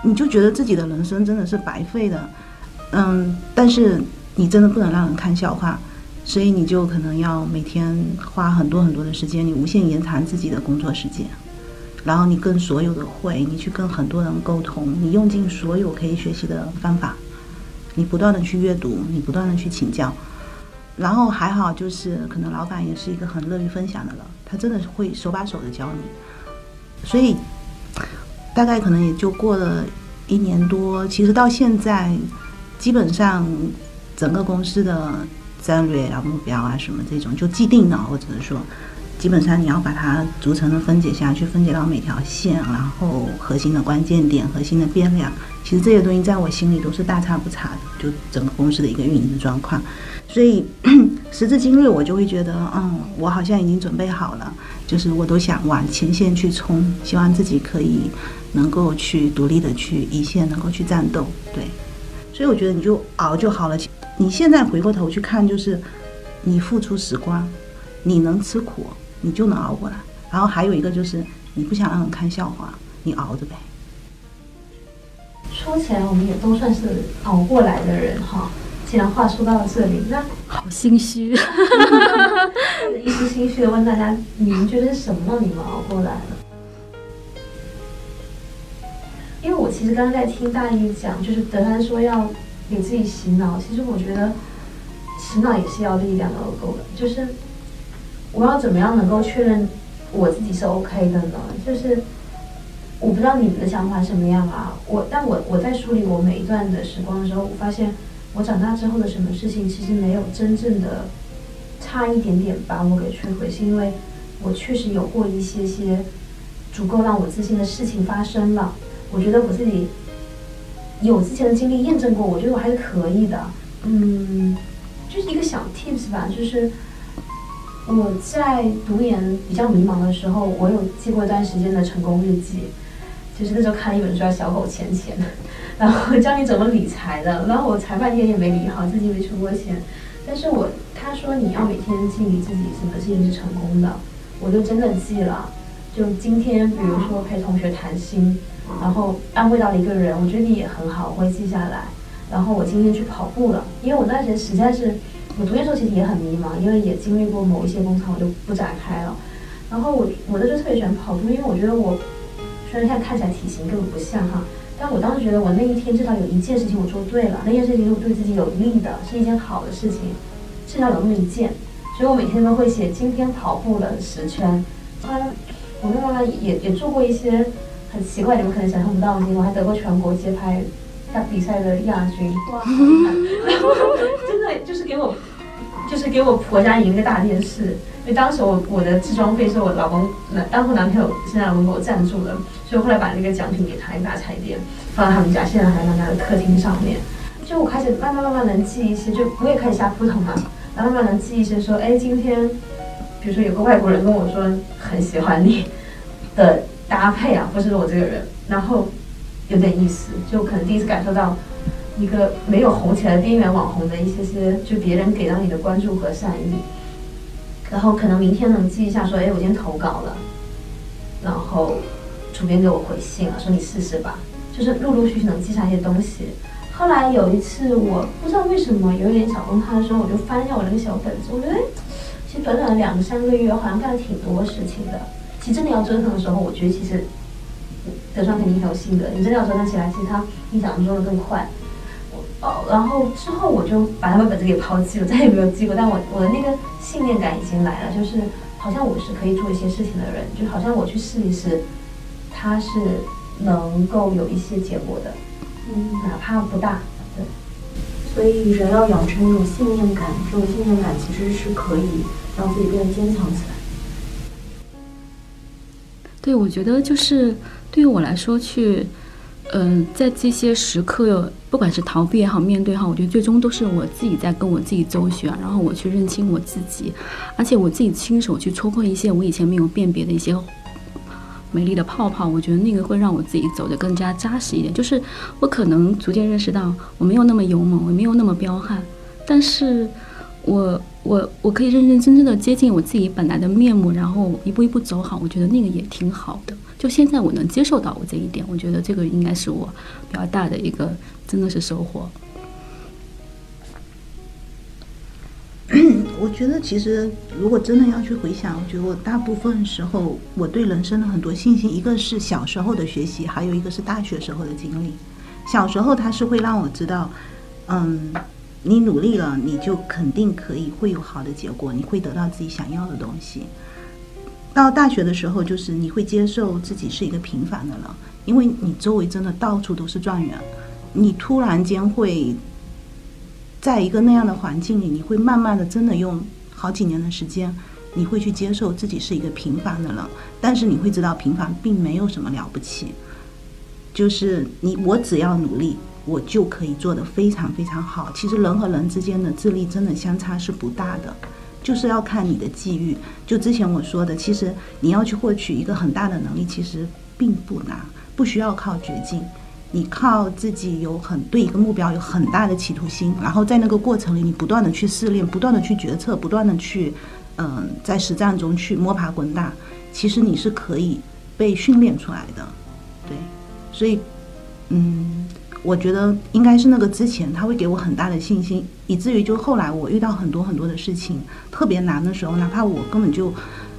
你就觉得自己的人生真的是白费的。嗯，但是你真的不能让人看笑话，所以你就可能要每天花很多很多的时间，你无限延长自己的工作时间。然后你跟所有的会，你去跟很多人沟通，你用尽所有可以学习的方法，你不断的去阅读，你不断的去请教，然后还好就是可能老板也是一个很乐于分享的人，他真的会手把手的教你，所以大概可能也就过了一年多，其实到现在基本上整个公司的战略啊、目标啊什么这种就既定了，或者是说。基本上你要把它逐层的分解下去，分解到每条线，然后核心的关键点、核心的变量，其实这些东西在我心里都是大差不差的，就整个公司的一个运营的状况。所以时至今日，我就会觉得，嗯，我好像已经准备好了，就是我都想往前线去冲，希望自己可以能够去独立的去一线，能够去战斗。对，所以我觉得你就熬就好了。你现在回过头去看，就是你付出时光，你能吃苦。你就能熬过来，然后还有一个就是你不想让人看笑话，你熬着呗。说起来，我们也都算是熬过来的人哈。既然话说到了这里，那好心虚，一时心虚的问大家，你们觉得是什么让你们熬过来了？因为我其实刚刚在听大一讲，就是德安说要给自己洗脑，其实我觉得洗脑也是要力量的够的，就是。我要怎么样能够确认我自己是 OK 的呢？就是我不知道你们的想法什么样啊？我但我我在梳理我每一段的时光的时候，我发现我长大之后的什么事情其实没有真正的差一点点把我给摧毁，是因为我确实有过一些些足够让我自信的事情发生了。我觉得我自己有之前的经历验证过，我觉得我还是可以的。嗯，就是一个小 tips 吧，就是我在读研比较迷茫的时候，我有记过一段时间的成功日记。就是那时候看了一本书叫《小狗钱钱》，然后教你怎么理财的。*laughs* 然后我财半天也没理好，自己没存过钱。但是我他说你要每天记你自己什么事情是成功的，我就真的记了。就今天，比如说陪同学谈心，然后安慰到了一个人，我觉得你也很好，我会记下来。然后我今天去跑步了，因为我那时实在是，我读研时候其实也很迷茫，因为也经历过某一些工厂，我就不展开了。然后我我那时候特别喜欢跑步，因为我觉得我。虽然现在看起来体型根本不像哈，但我当时觉得我那一天至少有一件事情我做对了，那件事情是我对自己有利的，是一件好的事情，至少有那么一件，所以我每天都会写今天跑步了十圈。嗯，我妈妈也也做过一些很奇怪，你们可能想象不到的事情，我还得过全国街拍大比赛的亚军，哇，真的就是给我，就是给我婆家赢个大电视。因为当时我我的置装费是我老公男当初男朋友现在老公给我赞助的。所以后来把那个奖品给他一大彩电，放在他们家，现在还在他的客厅上面。就我开始慢慢慢慢能记一些，就我也开始下扑腾嘛，然后慢慢能记一些，说，哎，今天，比如说有个外国人跟我说很喜欢你的搭配啊，不是我这个人，然后有点意思，就可能第一次感受到一个没有红起来的边缘网红的一些些，就别人给到你的关注和善意。然后可能明天能记一下，说，哎，我今天投稿了，然后。主编给我回信了，说你试试吧，就是陆陆续续能记下一些东西。后来有一次，我不知道为什么有一点小崩塌的时候，我就翻一下我那个小本子，我觉得，其实短短的两三个月，好像干了挺多事情的。其实真的要折腾的时候，我觉得其实德川肯定很有性格，你真的要折腾起来，其实他比想象中的更快。哦，然后之后我就把他们本子给抛弃了，再也没有记过。但我我的那个信念感已经来了，就是好像我是可以做一些事情的人，就好像我去试一试。他是能够有一些结果的，嗯，哪怕不大，对。所以人要养成一种信念感，这种信念感其实是可以让自己变得坚强起来。对，我觉得就是对于我来说，去，嗯，在这些时刻，不管是逃避也好，面对也好，我觉得最终都是我自己在跟我自己周旋，然后我去认清我自己，而且我自己亲手去戳破一些我以前没有辨别的一些。美丽的泡泡，我觉得那个会让我自己走得更加扎实一点。就是我可能逐渐认识到，我没有那么勇猛，我没有那么彪悍，但是我我我可以认认真真的接近我自己本来的面目，然后一步一步走好。我觉得那个也挺好的。就现在我能接受到我这一点，我觉得这个应该是我比较大的一个，真的是收获。*clears throat* 我觉得其实，如果真的要去回想，我觉得我大部分时候我对人生的很多信心，一个是小时候的学习，还有一个是大学时候的经历。小时候它是会让我知道，嗯，你努力了，你就肯定可以会有好的结果，你会得到自己想要的东西。到大学的时候，就是你会接受自己是一个平凡的人，因为你周围真的到处都是状元，你突然间会。在一个那样的环境里，你会慢慢的真的用好几年的时间，你会去接受自己是一个平凡的人，但是你会知道平凡并没有什么了不起，就是你我只要努力，我就可以做得非常非常好。其实人和人之间的智力真的相差是不大的，就是要看你的际遇。就之前我说的，其实你要去获取一个很大的能力，其实并不难，不需要靠绝境。你靠自己有很对一个目标有很大的企图心，然后在那个过程里，你不断的去试炼，不断的去决策，不断的去，嗯，在实战中去摸爬滚打，其实你是可以被训练出来的，对，所以，嗯，我觉得应该是那个之前他会给我很大的信心，以至于就后来我遇到很多很多的事情特别难的时候，哪怕我根本就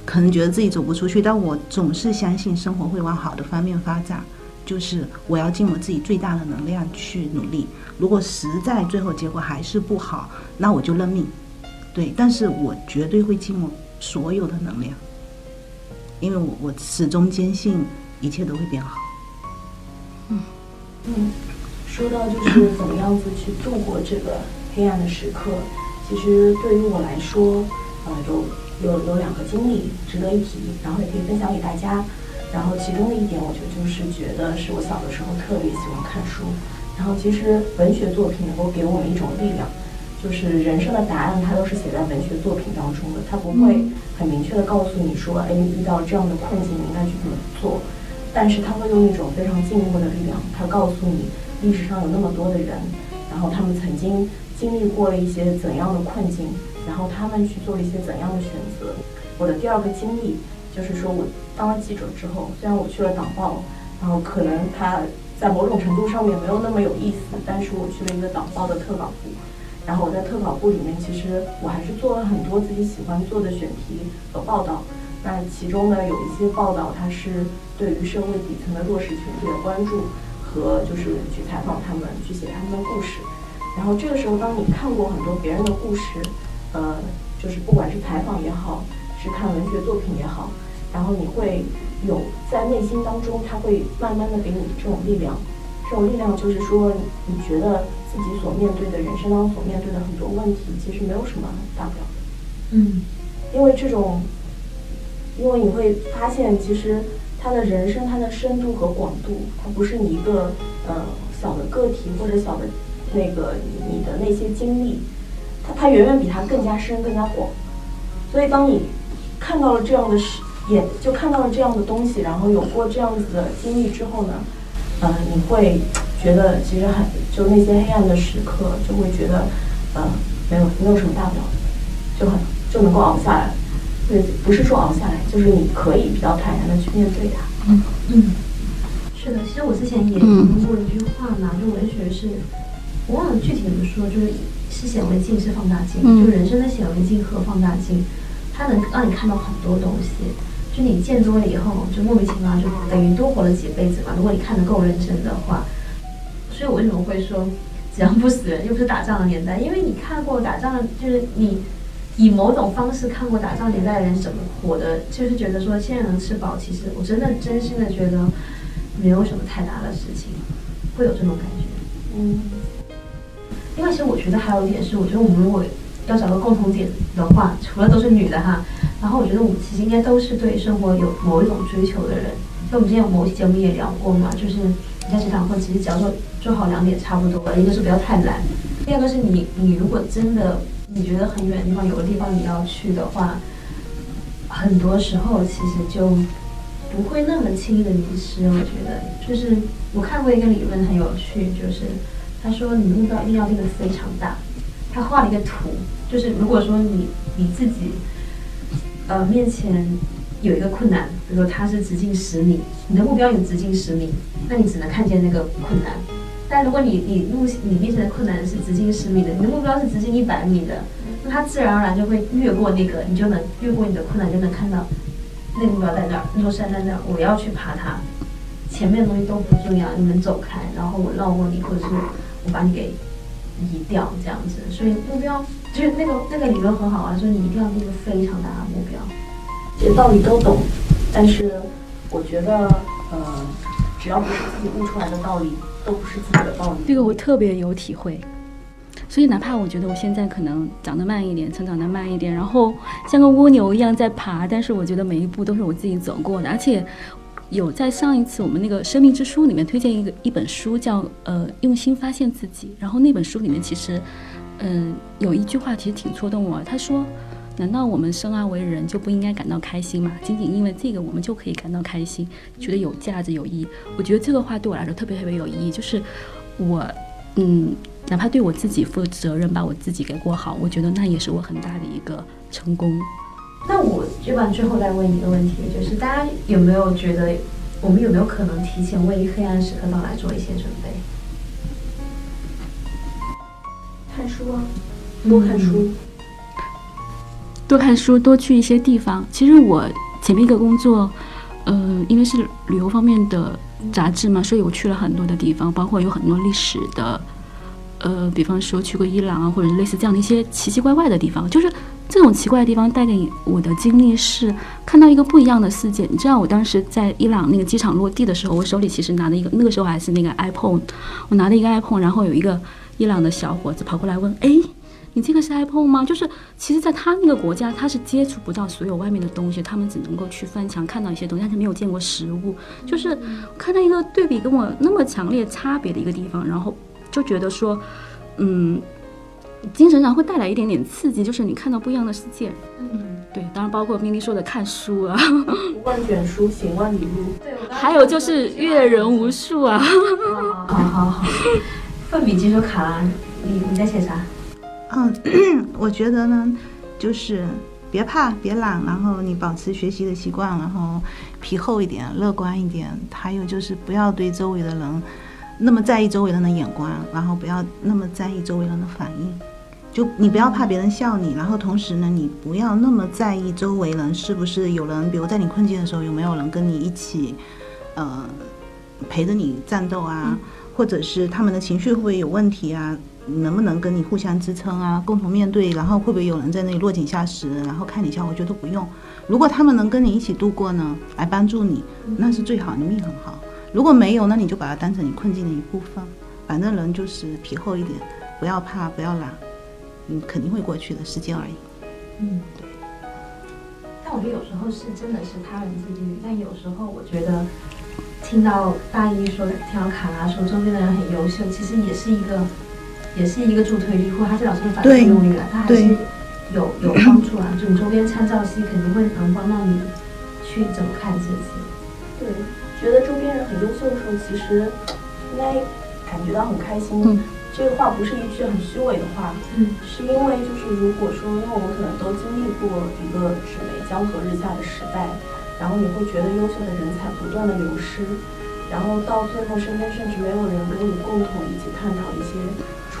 可能觉得自己走不出去，但我总是相信生活会往好的方面发展。就是我要尽我自己最大的能量去努力，如果实在最后结果还是不好，那我就认命。对，但是我绝对会尽我所有的能量，因为我我始终坚信一切都会变好。嗯，说到就是怎么样子去度过这个黑暗的时刻，其实对于我来说，呃，有有有两个经历值得一提，然后也可以分享给大家。然后其中的一点，我觉得就是觉得是我小的时候特别喜欢看书，然后其实文学作品能够给我们一种力量，就是人生的答案它都是写在文学作品当中的，它不会很明确的告诉你说，哎，遇到这样的困境你应该去怎么做，但是它会用一种非常静默的力量，它告诉你历史上有那么多的人，然后他们曾经经历过了一些怎样的困境，然后他们去做了一些怎样的选择。我的第二个经历。就是说，我当了记者之后，虽然我去了党报，然后可能他在某种程度上面没有那么有意思，但是我去了一个党报的特稿部，然后我在特稿部里面，其实我还是做了很多自己喜欢做的选题和报道。那其中呢，有一些报道，它是对于社会底层的弱势群体的关注，和就是去采访他们，去写他们的故事。然后这个时候，当你看过很多别人的故事，呃，就是不管是采访也好。是看文学作品也好，然后你会有在内心当中，它会慢慢的给你这种力量，这种力量就是说，你觉得自己所面对的人生当中所面对的很多问题，其实没有什么大不了的。嗯，因为这种，因为你会发现，其实他的人生，他的深度和广度，它不是你一个呃小的个体或者小的那个你的那些经历，它它远远比它更加深、更加广。所以当你看到了这样的事，也就看到了这样的东西，然后有过这样子的经历之后呢，呃，你会觉得其实很，就那些黑暗的时刻，就会觉得，呃，没有没有什么大不了的，就很就能够熬下来。对，不是说熬下来，就是你可以比较坦然的去面对它。嗯嗯，是的，其实我之前也听过一句话嘛，就文学是，我忘了具体怎么说，就是是显微镜是放大镜，就人生的显微镜和放大镜。它能让你看到很多东西，就你见多了以后，就莫名其妙就等于多活了几辈子嘛。如果你看得够认真的话，所以我为什么会说只要不死人，又不是打仗的年代？因为你看过打仗，就是你以某种方式看过打仗年代的人怎么活的，就是觉得说现在能吃饱，其实我真的真心的觉得没有什么太大的事情，会有这种感觉。嗯，另外其实我觉得还有一点是，我觉得我们如果要找个共同点的话，除了都是女的哈，然后我觉得我们其实应该都是对生活有某一种追求的人。就我们之前有某期节目也聊过嘛，就是你在职场上其实只要做做好两点差不多了，一个是不要太懒，第二个是你你如果真的你觉得很远的地方有个地方你要去的话，很多时候其实就不会那么轻易的迷失。我觉得就是我看过一个理论很有趣，就是他说你目标一定要定的非常大。他画了一个图，就是如果说你你自己，呃，面前有一个困难，比如说它是直径十米，你的目标有直径十米，那你只能看见那个困难。但如果你你目你面前的困难是直径十米的，你的目标是直径一百米的，那它自然而然就会越过那个，你就能越过你的困难，就能看到那个目标在那儿，那座山在那儿，我要去爬它。前面的东西都不重要，你们走开，然后我绕过你，或者是我把你给。移掉这样子，所以目标就是那个那个理论很好啊，就是你一定要定个非常大的目标。这些道理都懂，但是我觉得，呃，只要不是自己悟出来的道理，都不是自己的道理。这个我特别有体会，所以哪怕我觉得我现在可能长得慢一点，成长得慢一点，然后像个蜗牛一样在爬，但是我觉得每一步都是我自己走过的，而且。有在上一次我们那个生命之书里面推荐一个一本书，叫呃用心发现自己。然后那本书里面其实，嗯，有一句话其实挺戳动我。他说：“难道我们生而为人就不应该感到开心吗？仅仅因为这个我们就可以感到开心，觉得有价值有意义？”我觉得这个话对我来说特别特别有意义。就是我，嗯，哪怕对我自己负责任，把我自己给过好，我觉得那也是我很大的一个成功。那我就把最后再问一个问题，就是大家有没有觉得，我们有没有可能提前为黑暗时刻到来做一些准备？看书啊，多看书，多看书，多去一些地方。其实我前面一个工作，呃，因为是旅游方面的杂志嘛，所以我去了很多的地方，包括有很多历史的呃，比方说去过伊朗啊，或者是类似这样的一些奇奇怪怪的地方，就是这种奇怪的地方带给我的经历是看到一个不一样的世界。你知道，我当时在伊朗那个机场落地的时候，我手里其实拿的一个，那个时候还是那个 iPhone，我拿了一个 iPhone，然后有一个伊朗的小伙子跑过来问，哎。你这个是 iPhone 吗？就是，其实，在他那个国家，他是接触不到所有外面的东西，他们只能够去翻墙看到一些东西，但是没有见过实物。就是看到一个对比跟我那么强烈差别的一个地方，然后就觉得说，嗯，精神上会带来一点点刺激，就是你看到不一样的世界。嗯，对，当然包括冰冰说的看书啊，万卷书，行万里路。对，还有就是阅人无数啊。好 *laughs* 好好，奋笔疾书卡拉，你你在写啥？嗯，*coughs* 我觉得呢，就是别怕，别懒，然后你保持学习的习惯，然后皮厚一点，乐观一点。还有就是不要对周围的人那么在意周围人的眼光，然后不要那么在意周围人的反应。就你不要怕别人笑你，然后同时呢，你不要那么在意周围人是不是有人，比如在你困境的时候有没有人跟你一起，呃，陪着你战斗啊，或者是他们的情绪会不会有问题啊？能不能跟你互相支撑啊？共同面对，然后会不会有人在那里落井下石，然后看你笑？我觉得不用。如果他们能跟你一起度过呢，来帮助你，那是最好，你命很好。如果没有，那你就把它当成你困境的一部分。反正人就是皮厚一点，不要怕，不要懒，你肯定会过去的，时间而已。嗯，对。但我觉得有时候是真的是他人自律，但有时候我觉得听到大一说，听到卡拉说周边的人很优秀，其实也是一个。也是一个助推力，或者他是老师的反作用力了，他还是有有帮助啊。就你周边参照系肯定会能帮到你去怎么看自己。对，觉得周边人很优秀的时候，其实应该感觉到很开心。这个话不是一句很虚伪的话，嗯，是因为就是如果说，因为我们可能都经历过一个纸媒江河日下的时代，然后你会觉得优秀的人才不断的流失，然后到最后身边甚至没有人跟你共同一起探讨一些。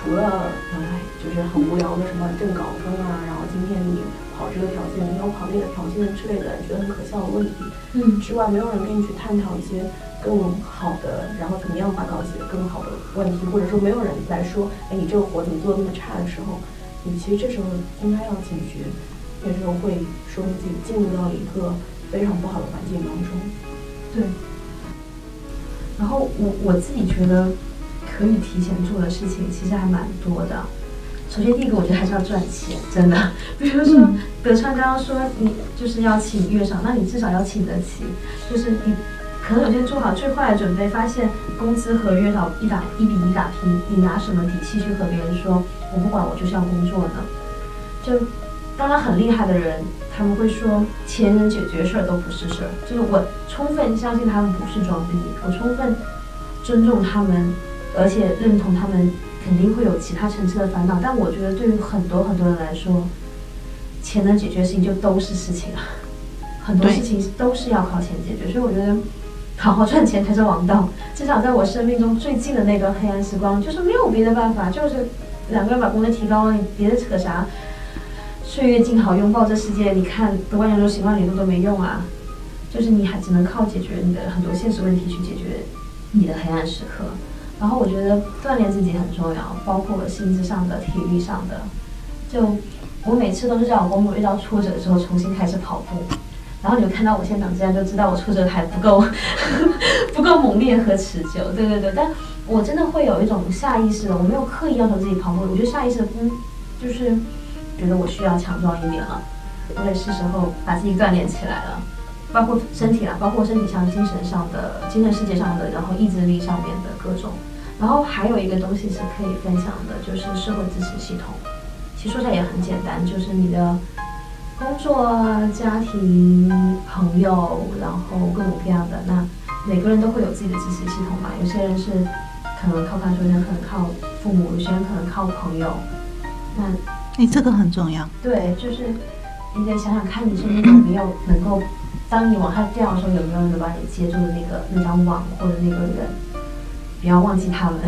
除了哎，就是很无聊的什么挣稿分啊，然后今天你跑这个条件，明天跑那个条件之类的，觉得很可笑的问题，嗯，之外，没有人跟你去探讨一些更好的，然后怎么样把稿写得更好的问题，或者说没有人来说，哎，你这个活怎么做的那么差的时候，你其实这时候应该要警觉，那时候会说明自己进入到一个非常不好的环境当中。对。然后我我自己觉得。可以提前做的事情其实还蛮多的。首先，第一个我觉得还是要赚钱，真的。比如说德川刚刚说你就是要请月嫂，那你至少要请得起。就是你可能有些做好最坏的准备，发现工资和月嫂一打一比一打平，你拿什么底气去和别人说我不管我就是要工作呢？就当然很厉害的人，他们会说钱能解决事儿都不是事儿。就是我充分相信他们不是装逼，我充分尊重他们。而且认同他们肯定会有其他层次的烦恼，但我觉得对于很多很多人来说，钱能解决事情就都是事情啊，很多事情都是要靠钱解决，所以我觉得好好赚钱才是王道。至少在我生命中最近的那段黑暗时光，就是没有别的办法，就是两个人把工资提高了，你别的扯啥？岁月静好，拥抱这世界。你看，德万人说行万里路都没用啊，就是你还只能靠解决你的很多现实问题去解决你的黑暗时刻。然后我觉得锻炼自己很重要，包括心智上的、体力上的。就我每次都是在我工作遇到挫折的时候重新开始跑步，然后你们看到我现场这样就知道我挫折还不够，*laughs* 不够猛烈和持久。对对对，但我真的会有一种下意识的，我没有刻意要求自己跑步，我觉得下意识的，嗯，就是觉得我需要强壮一点了，我也是时候把自己锻炼起来了。包括身体啦，包括身体上、精神上的、精神世界上的，然后意志力上面的各种。然后还有一个东西是可以分享的，就是社会支持系统。其实说起来也很简单，就是你的工作、家庭、朋友，然后各种各样的。那每个人都会有自己的支持系统嘛。有些人是可能靠班主任，可能靠父母，有些人可能靠朋友。那哎，这个很重要。对，就是你得想想看你身边有没有能够。当你往下掉的时候，有没有人能把你接住的那个那张网或者那个人？不要忘记他们，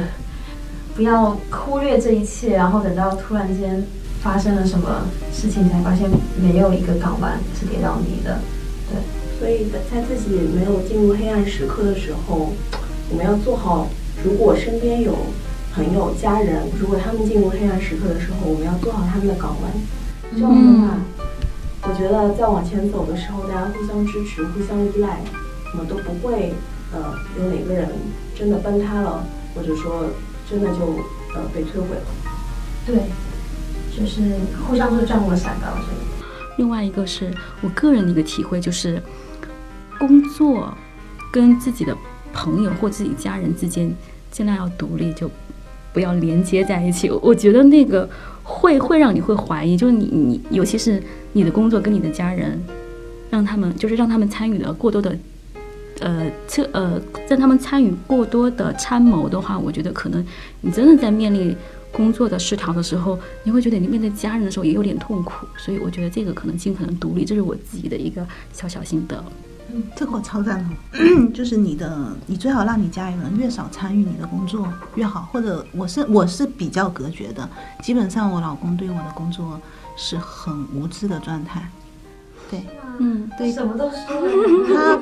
不要忽略这一切，然后等到突然间发生了什么事情，才发现没有一个港湾是给到你的。对，所以在自己没有进入黑暗时刻的时候，我们要做好，如果身边有朋友、家人，如果他们进入黑暗时刻的时候，我们要做好他们的港湾。这样的话，我觉得在往前走的时候，大家互相支持、互相依赖，我们都不会呃有哪个人真的崩塌了，或者说真的就呃被摧毁了。对，就是互相都降落伞吧，我觉得。另外一个是我个人的一个体会，就是工作跟自己的朋友或自己家人之间尽量要独立，就不要连接在一起。我觉得那个会会让你会怀疑，就是你你尤其是你的工作跟你的家人，让他们就是让他们参与了过多的，呃，这呃让他们参与过多的参谋的话，我觉得可能你真的在面临。工作的失调的时候，你会觉得你面对家人的时候也有点痛苦，所以我觉得这个可能尽可能独立，这是我自己的一个小小心得。嗯，这个我超赞同，*clears throat* 就是你的，你最好让你家里人越少参与你的工作越好，或者我是我是比较隔绝的，基本上我老公对我的工作是很无知的状态。对，嗯，对，什么都说。*laughs* 他，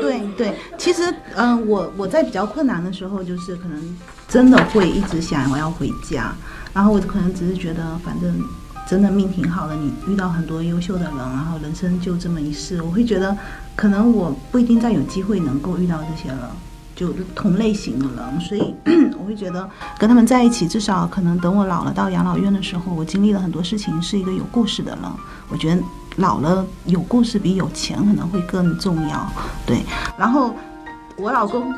对对，其实，嗯，我我在比较困难的时候，就是可能真的会一直想我要回家，然后我可能只是觉得，反正真的命挺好的，你遇到很多优秀的人，然后人生就这么一世，我会觉得，可能我不一定再有机会能够遇到这些人，就同类型的人，所以 *clears throat* 我会觉得跟他们在一起，至少可能等我老了到养老院的时候，我经历了很多事情，是一个有故事的人，我觉得。老了有故事比有钱可能会更重要，对。然后我老公，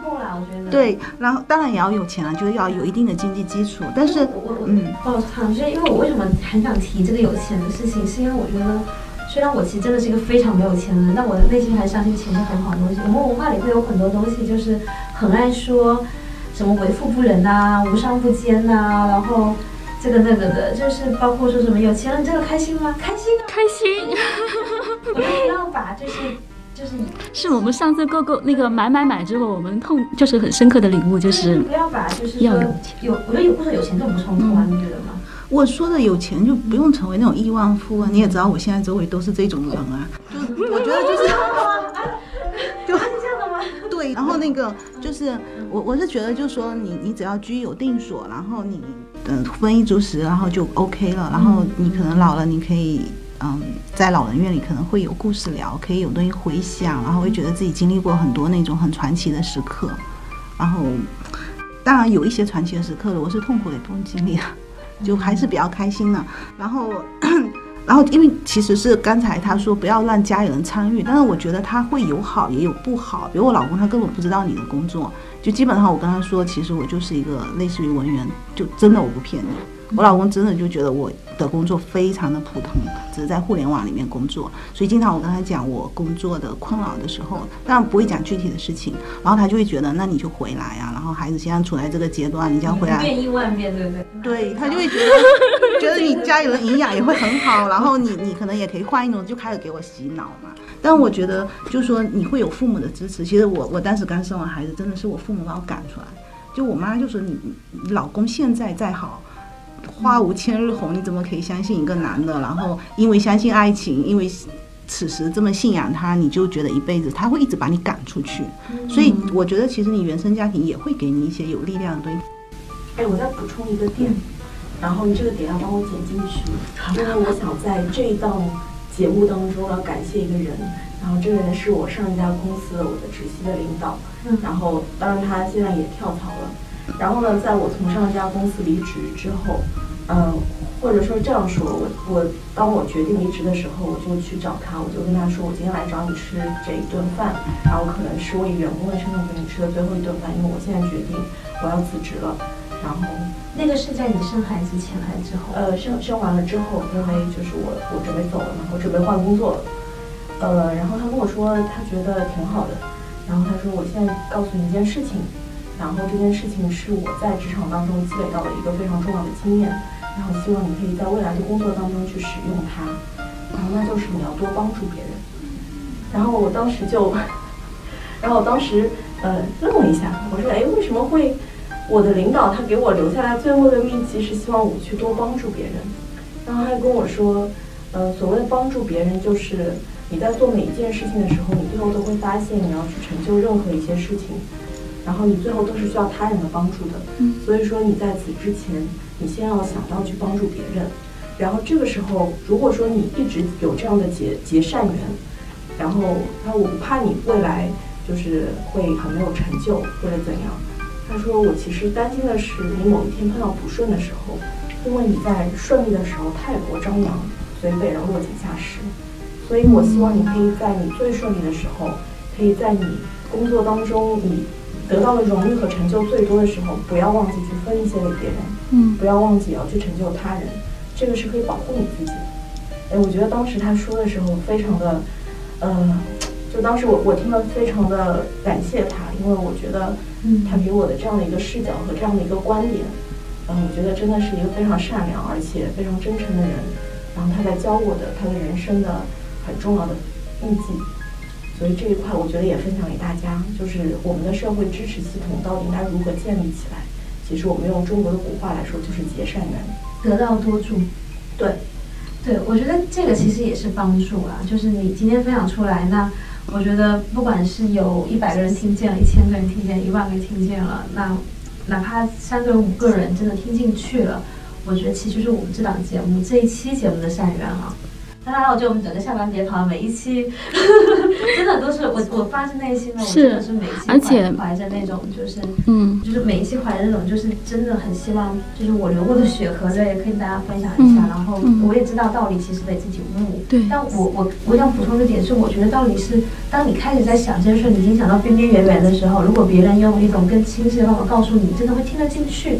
对，然后当然也要有钱了，就是要有一定的经济基础。但是，我我嗯，抱歉，就因为我为什么很想提这个有钱的事情，是因为我觉得，虽然我其实真的是一个非常没有钱的人，但我的内心还是相信钱是很好的东西。我们文化里会有很多东西，就是很爱说什么为富不仁呐，无商不奸呐，然后。这个那个的，就是包括说什么有钱人真的开心吗？开心啊，开心。我们不要把就是就是是我们上次购购那个买买买之后，我们痛就是很深刻的领悟，就是不要把就是要有有，我觉得有不说有钱这种不冲突啊，你觉得吗？我说的有钱就不用成为那种亿万富翁，你也知道我现在周围都是这种人啊，就我觉得就是。*laughs* 对，然后那个就是我，我是觉得，就是说你你只要居有定所，然后你嗯丰衣足食，然后就 OK 了。然后你可能老了，你可以嗯在老人院里可能会有故事聊，可以有东西回想，然后会觉得自己经历过很多那种很传奇的时刻。然后当然有一些传奇的时刻，我是痛苦的不用经历了，就还是比较开心的。然后。然后，因为其实是刚才他说不要让家里人参与，但是我觉得他会有好也有不好。比如我老公，他根本不知道你的工作，就基本上我跟他说，其实我就是一个类似于文员，就真的我不骗你。我老公真的就觉得我的工作非常的普通，只是在互联网里面工作，所以经常我跟他讲我工作的困扰的时候，当然不会讲具体的事情，然后他就会觉得那你就回来呀，然后孩子现在处在这个阶段，你就要回来。变一万变，对不对？对他就会觉得觉得你家里的营养也会很好，然后你你可能也可以换一种，就开始给我洗脑嘛。但我觉得就是说你会有父母的支持，其实我我当时刚生完孩子，真的是我父母把我赶出来，就我妈就说你老公现在再好。花无千日红，你怎么可以相信一个男的？然后因为相信爱情，因为此时这么信仰他，你就觉得一辈子他会一直把你赶出去。所以我觉得其实你原生家庭也会给你一些有力量的东西。哎，我再补充一个点，然后你这个点要帮我剪进去，因为我想在这一档节目当中要感谢一个人，然后这个人是我上一家公司的我的直系的领导，然后当然他现在也跳槽了。然后呢，在我从上一家公司离职之后，嗯，或者说这样说，我我当我决定离职的时候，我就去找他，我就跟他说，我今天来找你吃这一顿饭，然后可能是我以员工的身份跟你吃的最后一顿饭，因为我现在决定我要辞职了。然后那个是在你生孩子前还是之后？呃，生生完了之后，因为就是我我准备走了嘛，我准备换工作了。呃，然后他跟我说他觉得挺好的，然后他说我现在告诉你一件事情。然后这件事情是我在职场当中积累到了一个非常重要的经验，然后希望你可以在未来的工作当中去使用它，然后那就是你要多帮助别人。然后我当时就，然后我当时呃愣了一下，我说哎为什么会我的领导他给我留下来最后的秘籍是希望我去多帮助别人，然后他跟我说，呃所谓的帮助别人就是你在做每一件事情的时候，你最后都会发现你要去成就任何一些事情。然后你最后都是需要他人的帮助的。嗯所以说你在此之前，你先要想到去帮助别人，然后这个时候，如果说你一直有这样的结结善缘，然后他说我不怕你未来就是会很没有成就或者怎样，他说我其实担心的是你某一天碰到不顺的时候，因为你在顺利的时候太过张扬，所以被人落井下石。所以我希望你可以在你最顺利的时候，可以在你工作当中你得到的荣誉和成就最多的时候，不要忘记去分一些给别人，嗯不要忘记要去成就他人，这个是可以保护你自己。哎，我觉得当时他说的时候非常的，呃，就当时我我听了非常的感谢他，因为我觉得嗯他给我的这样的一个视角和这样的一个观点，嗯、我觉得真的是一个非常善良而且非常真诚的人。然后他在教我的他的人生的很重要的印记，所以这一块我觉得也分享给大家，就是我们的社会支持系统到底应该如何建立起来。其实我们用中国的古话来说，就是结善缘。得道多助。对，对，我觉得这个其实也是帮助啊。就是你今天分享出来，那我觉得不管是有一百个人听见了，一千个人听见，一万个人听见了，那哪怕三个人、五个人真的听进去了，我觉得其实就是我们这档节目这一期节目的善缘啊。当然了，我觉得我们整个下班别跑每一期，*laughs* 真的都是我我发自内心的，我真的是每一期而且怀怀着那种就是嗯就是每一期怀着那种，就是真的很希望，就是我流过的血和泪可以跟大家分享一下。嗯然后嗯我也知道道理其实得自己悟。对但我我我想补充的点是，我觉得道理是，当你开始在想这件事，你已经想到边边缘缘的时候，如果别人用一种更清晰的方法告诉，你真的会听得进去。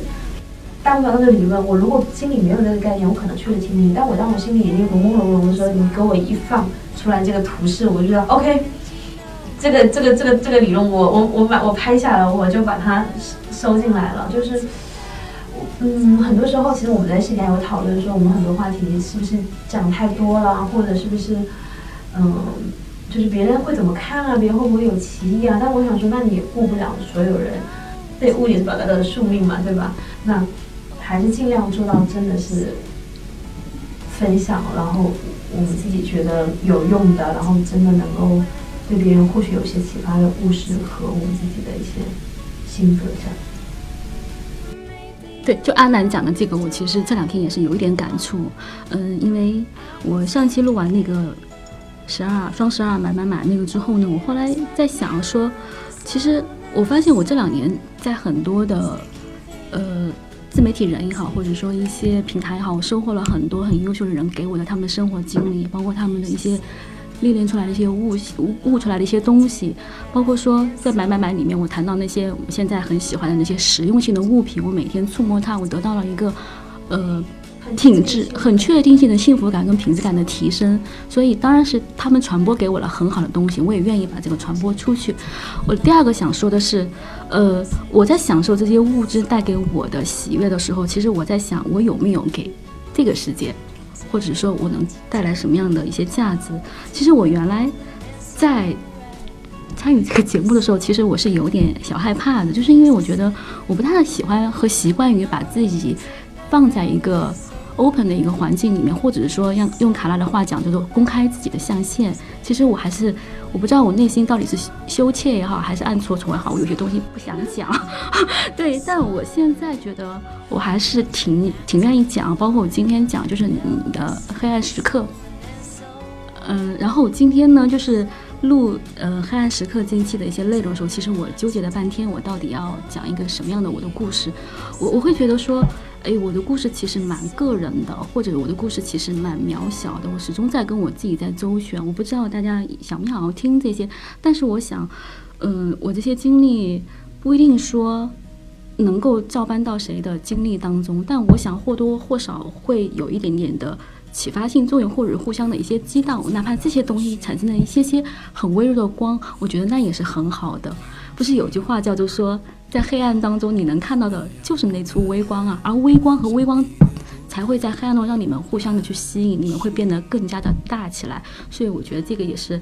大部分那个理论，我如果心里没有这个概念，我可能确实听不进。但我当我心里已经朦朦胧胧的时候，你给我一放出来这个图示，我就觉得 OK，这个这个这个这个理论我，我我把我拍下来，我就把它收进来了。就是，嗯，很多时候其实我们在线下有讨论说，我们很多话题是不是讲太多了，或者是不是，嗯，就是别人会怎么看啊，别人会不会有歧义啊？但我想说，那你也顾不了所有人，被误也是表达的宿命嘛，对吧？那还是尽量做到真的是分享，然后我们自己觉得有用的，然后真的能够对别人或许有些启发的故事和我们自己的一些心得这样。对，就阿南讲的这个，我其实这两天也是有一点感触。嗯，因为我上期录完那个十二双十二买买买那个之后呢，我后来在想说，其实我发现我这两年在很多的呃自媒体人也好，或者说一些平台也好，我收获了很多很优秀的人给我的他们的生活经历，包括他们的一些历练出来的一些悟悟悟出来的一些东西，包括说在买买买里面，我谈到那些我们现在很喜欢的那些实用性的物品，我每天触摸它，我得到了一个呃品质很确定性的幸福感跟品质感的提升，所以当然是他们传播给我了很好的东西，我也愿意把这个传播出去。我第二个想说的是，呃，我在享受这些物质带给我的喜悦的时候，其实我在想，我有没有给这个世界，或者说我能带来什么样的一些价值？其实我原来在参与这个节目的时候，其实我是有点小害怕的，就是因为我觉得我不太喜欢和习惯于把自己放在一个 open 的一个环境里面，或者是说用用卡拉的话讲，叫做公开自己的象限。其实我还是我不知道我内心到底是羞怯也好，还是暗搓搓也好，我有些东西不想讲。*laughs* 对，但我现在觉得我还是挺挺愿意讲，包括我今天讲就是你的黑暗时刻。嗯，然后今天呢，就是录呃《黑暗时刻》近期的一些内容的时候，其实我纠结了半天，我到底要讲一个什么样的我的故事？我我会觉得说，哎，我的故事其实蛮个人的，或者我的故事其实蛮渺小的，我始终在跟我自己在周旋。我不知道大家想不想要听这些，但是我想，嗯、我这些经历不一定说能够照搬到谁的经历当中，但我想或多或少会有一点点的启发性作用，或者互相的一些激荡，哪怕这些东西产生了一些些很微弱的光，我觉得那也是很好的。不是有句话叫做说，在黑暗当中你能看到的就是那簇微光啊，而微光和微光才会在黑暗中让你们互相的去吸引，你们会变得更加的大起来。所以我觉得这个也是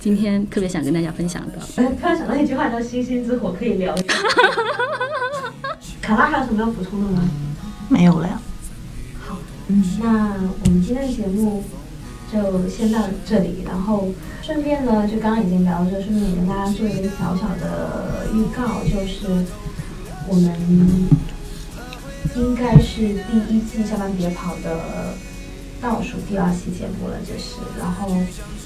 今天特别想跟大家分享的。哎，突然想到一句话叫“星星之火”，可以聊一下。卡拉还有什么要补充的吗？没有了呀。好嗯，那我们今天的节目就先到这里，然后顺便呢，就刚刚已经聊着，顺便也跟大家做一个小小的预告，就是我们应该是第一季下班别跑的倒数第二期节目了，这是。然后，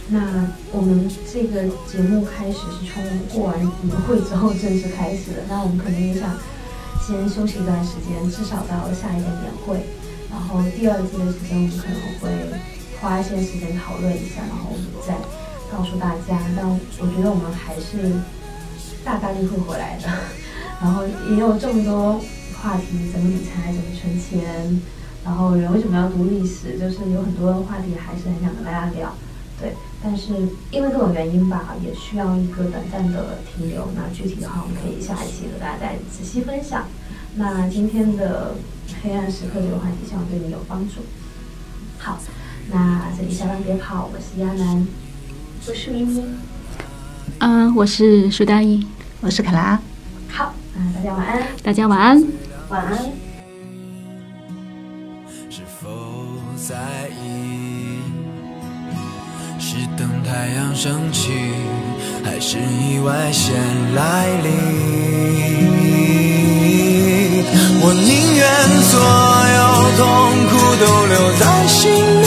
那我们这个节目开始是从过完年会之后正式开始的，那我们可能也想先休息一段时间，至少到下一个年会。然后第二季的时间，我们可能会花一些时间讨论一下，然后我们再告诉大家。但我觉得我们还是大概率会回来的。然后也有这么多话题，怎么理财，怎么存钱，然后人为什么要读历史，就是有很多话题还是很想跟大家聊。对，但是因为各种原因吧，也需要一个短暂的停留。那具体的话，我们可以下一期和大家再仔细分享。那今天的。黑暗时刻这个话题，希望对你有帮助。好，那这里下班别跑，我是亚楠，我是咪咪，嗯，我是苏大一，我是卡拉。好，那大家晚安，大家晚安，晚安。是否在意？是等太阳升起，还是意外先来临？我宁愿所有痛苦都留在心里，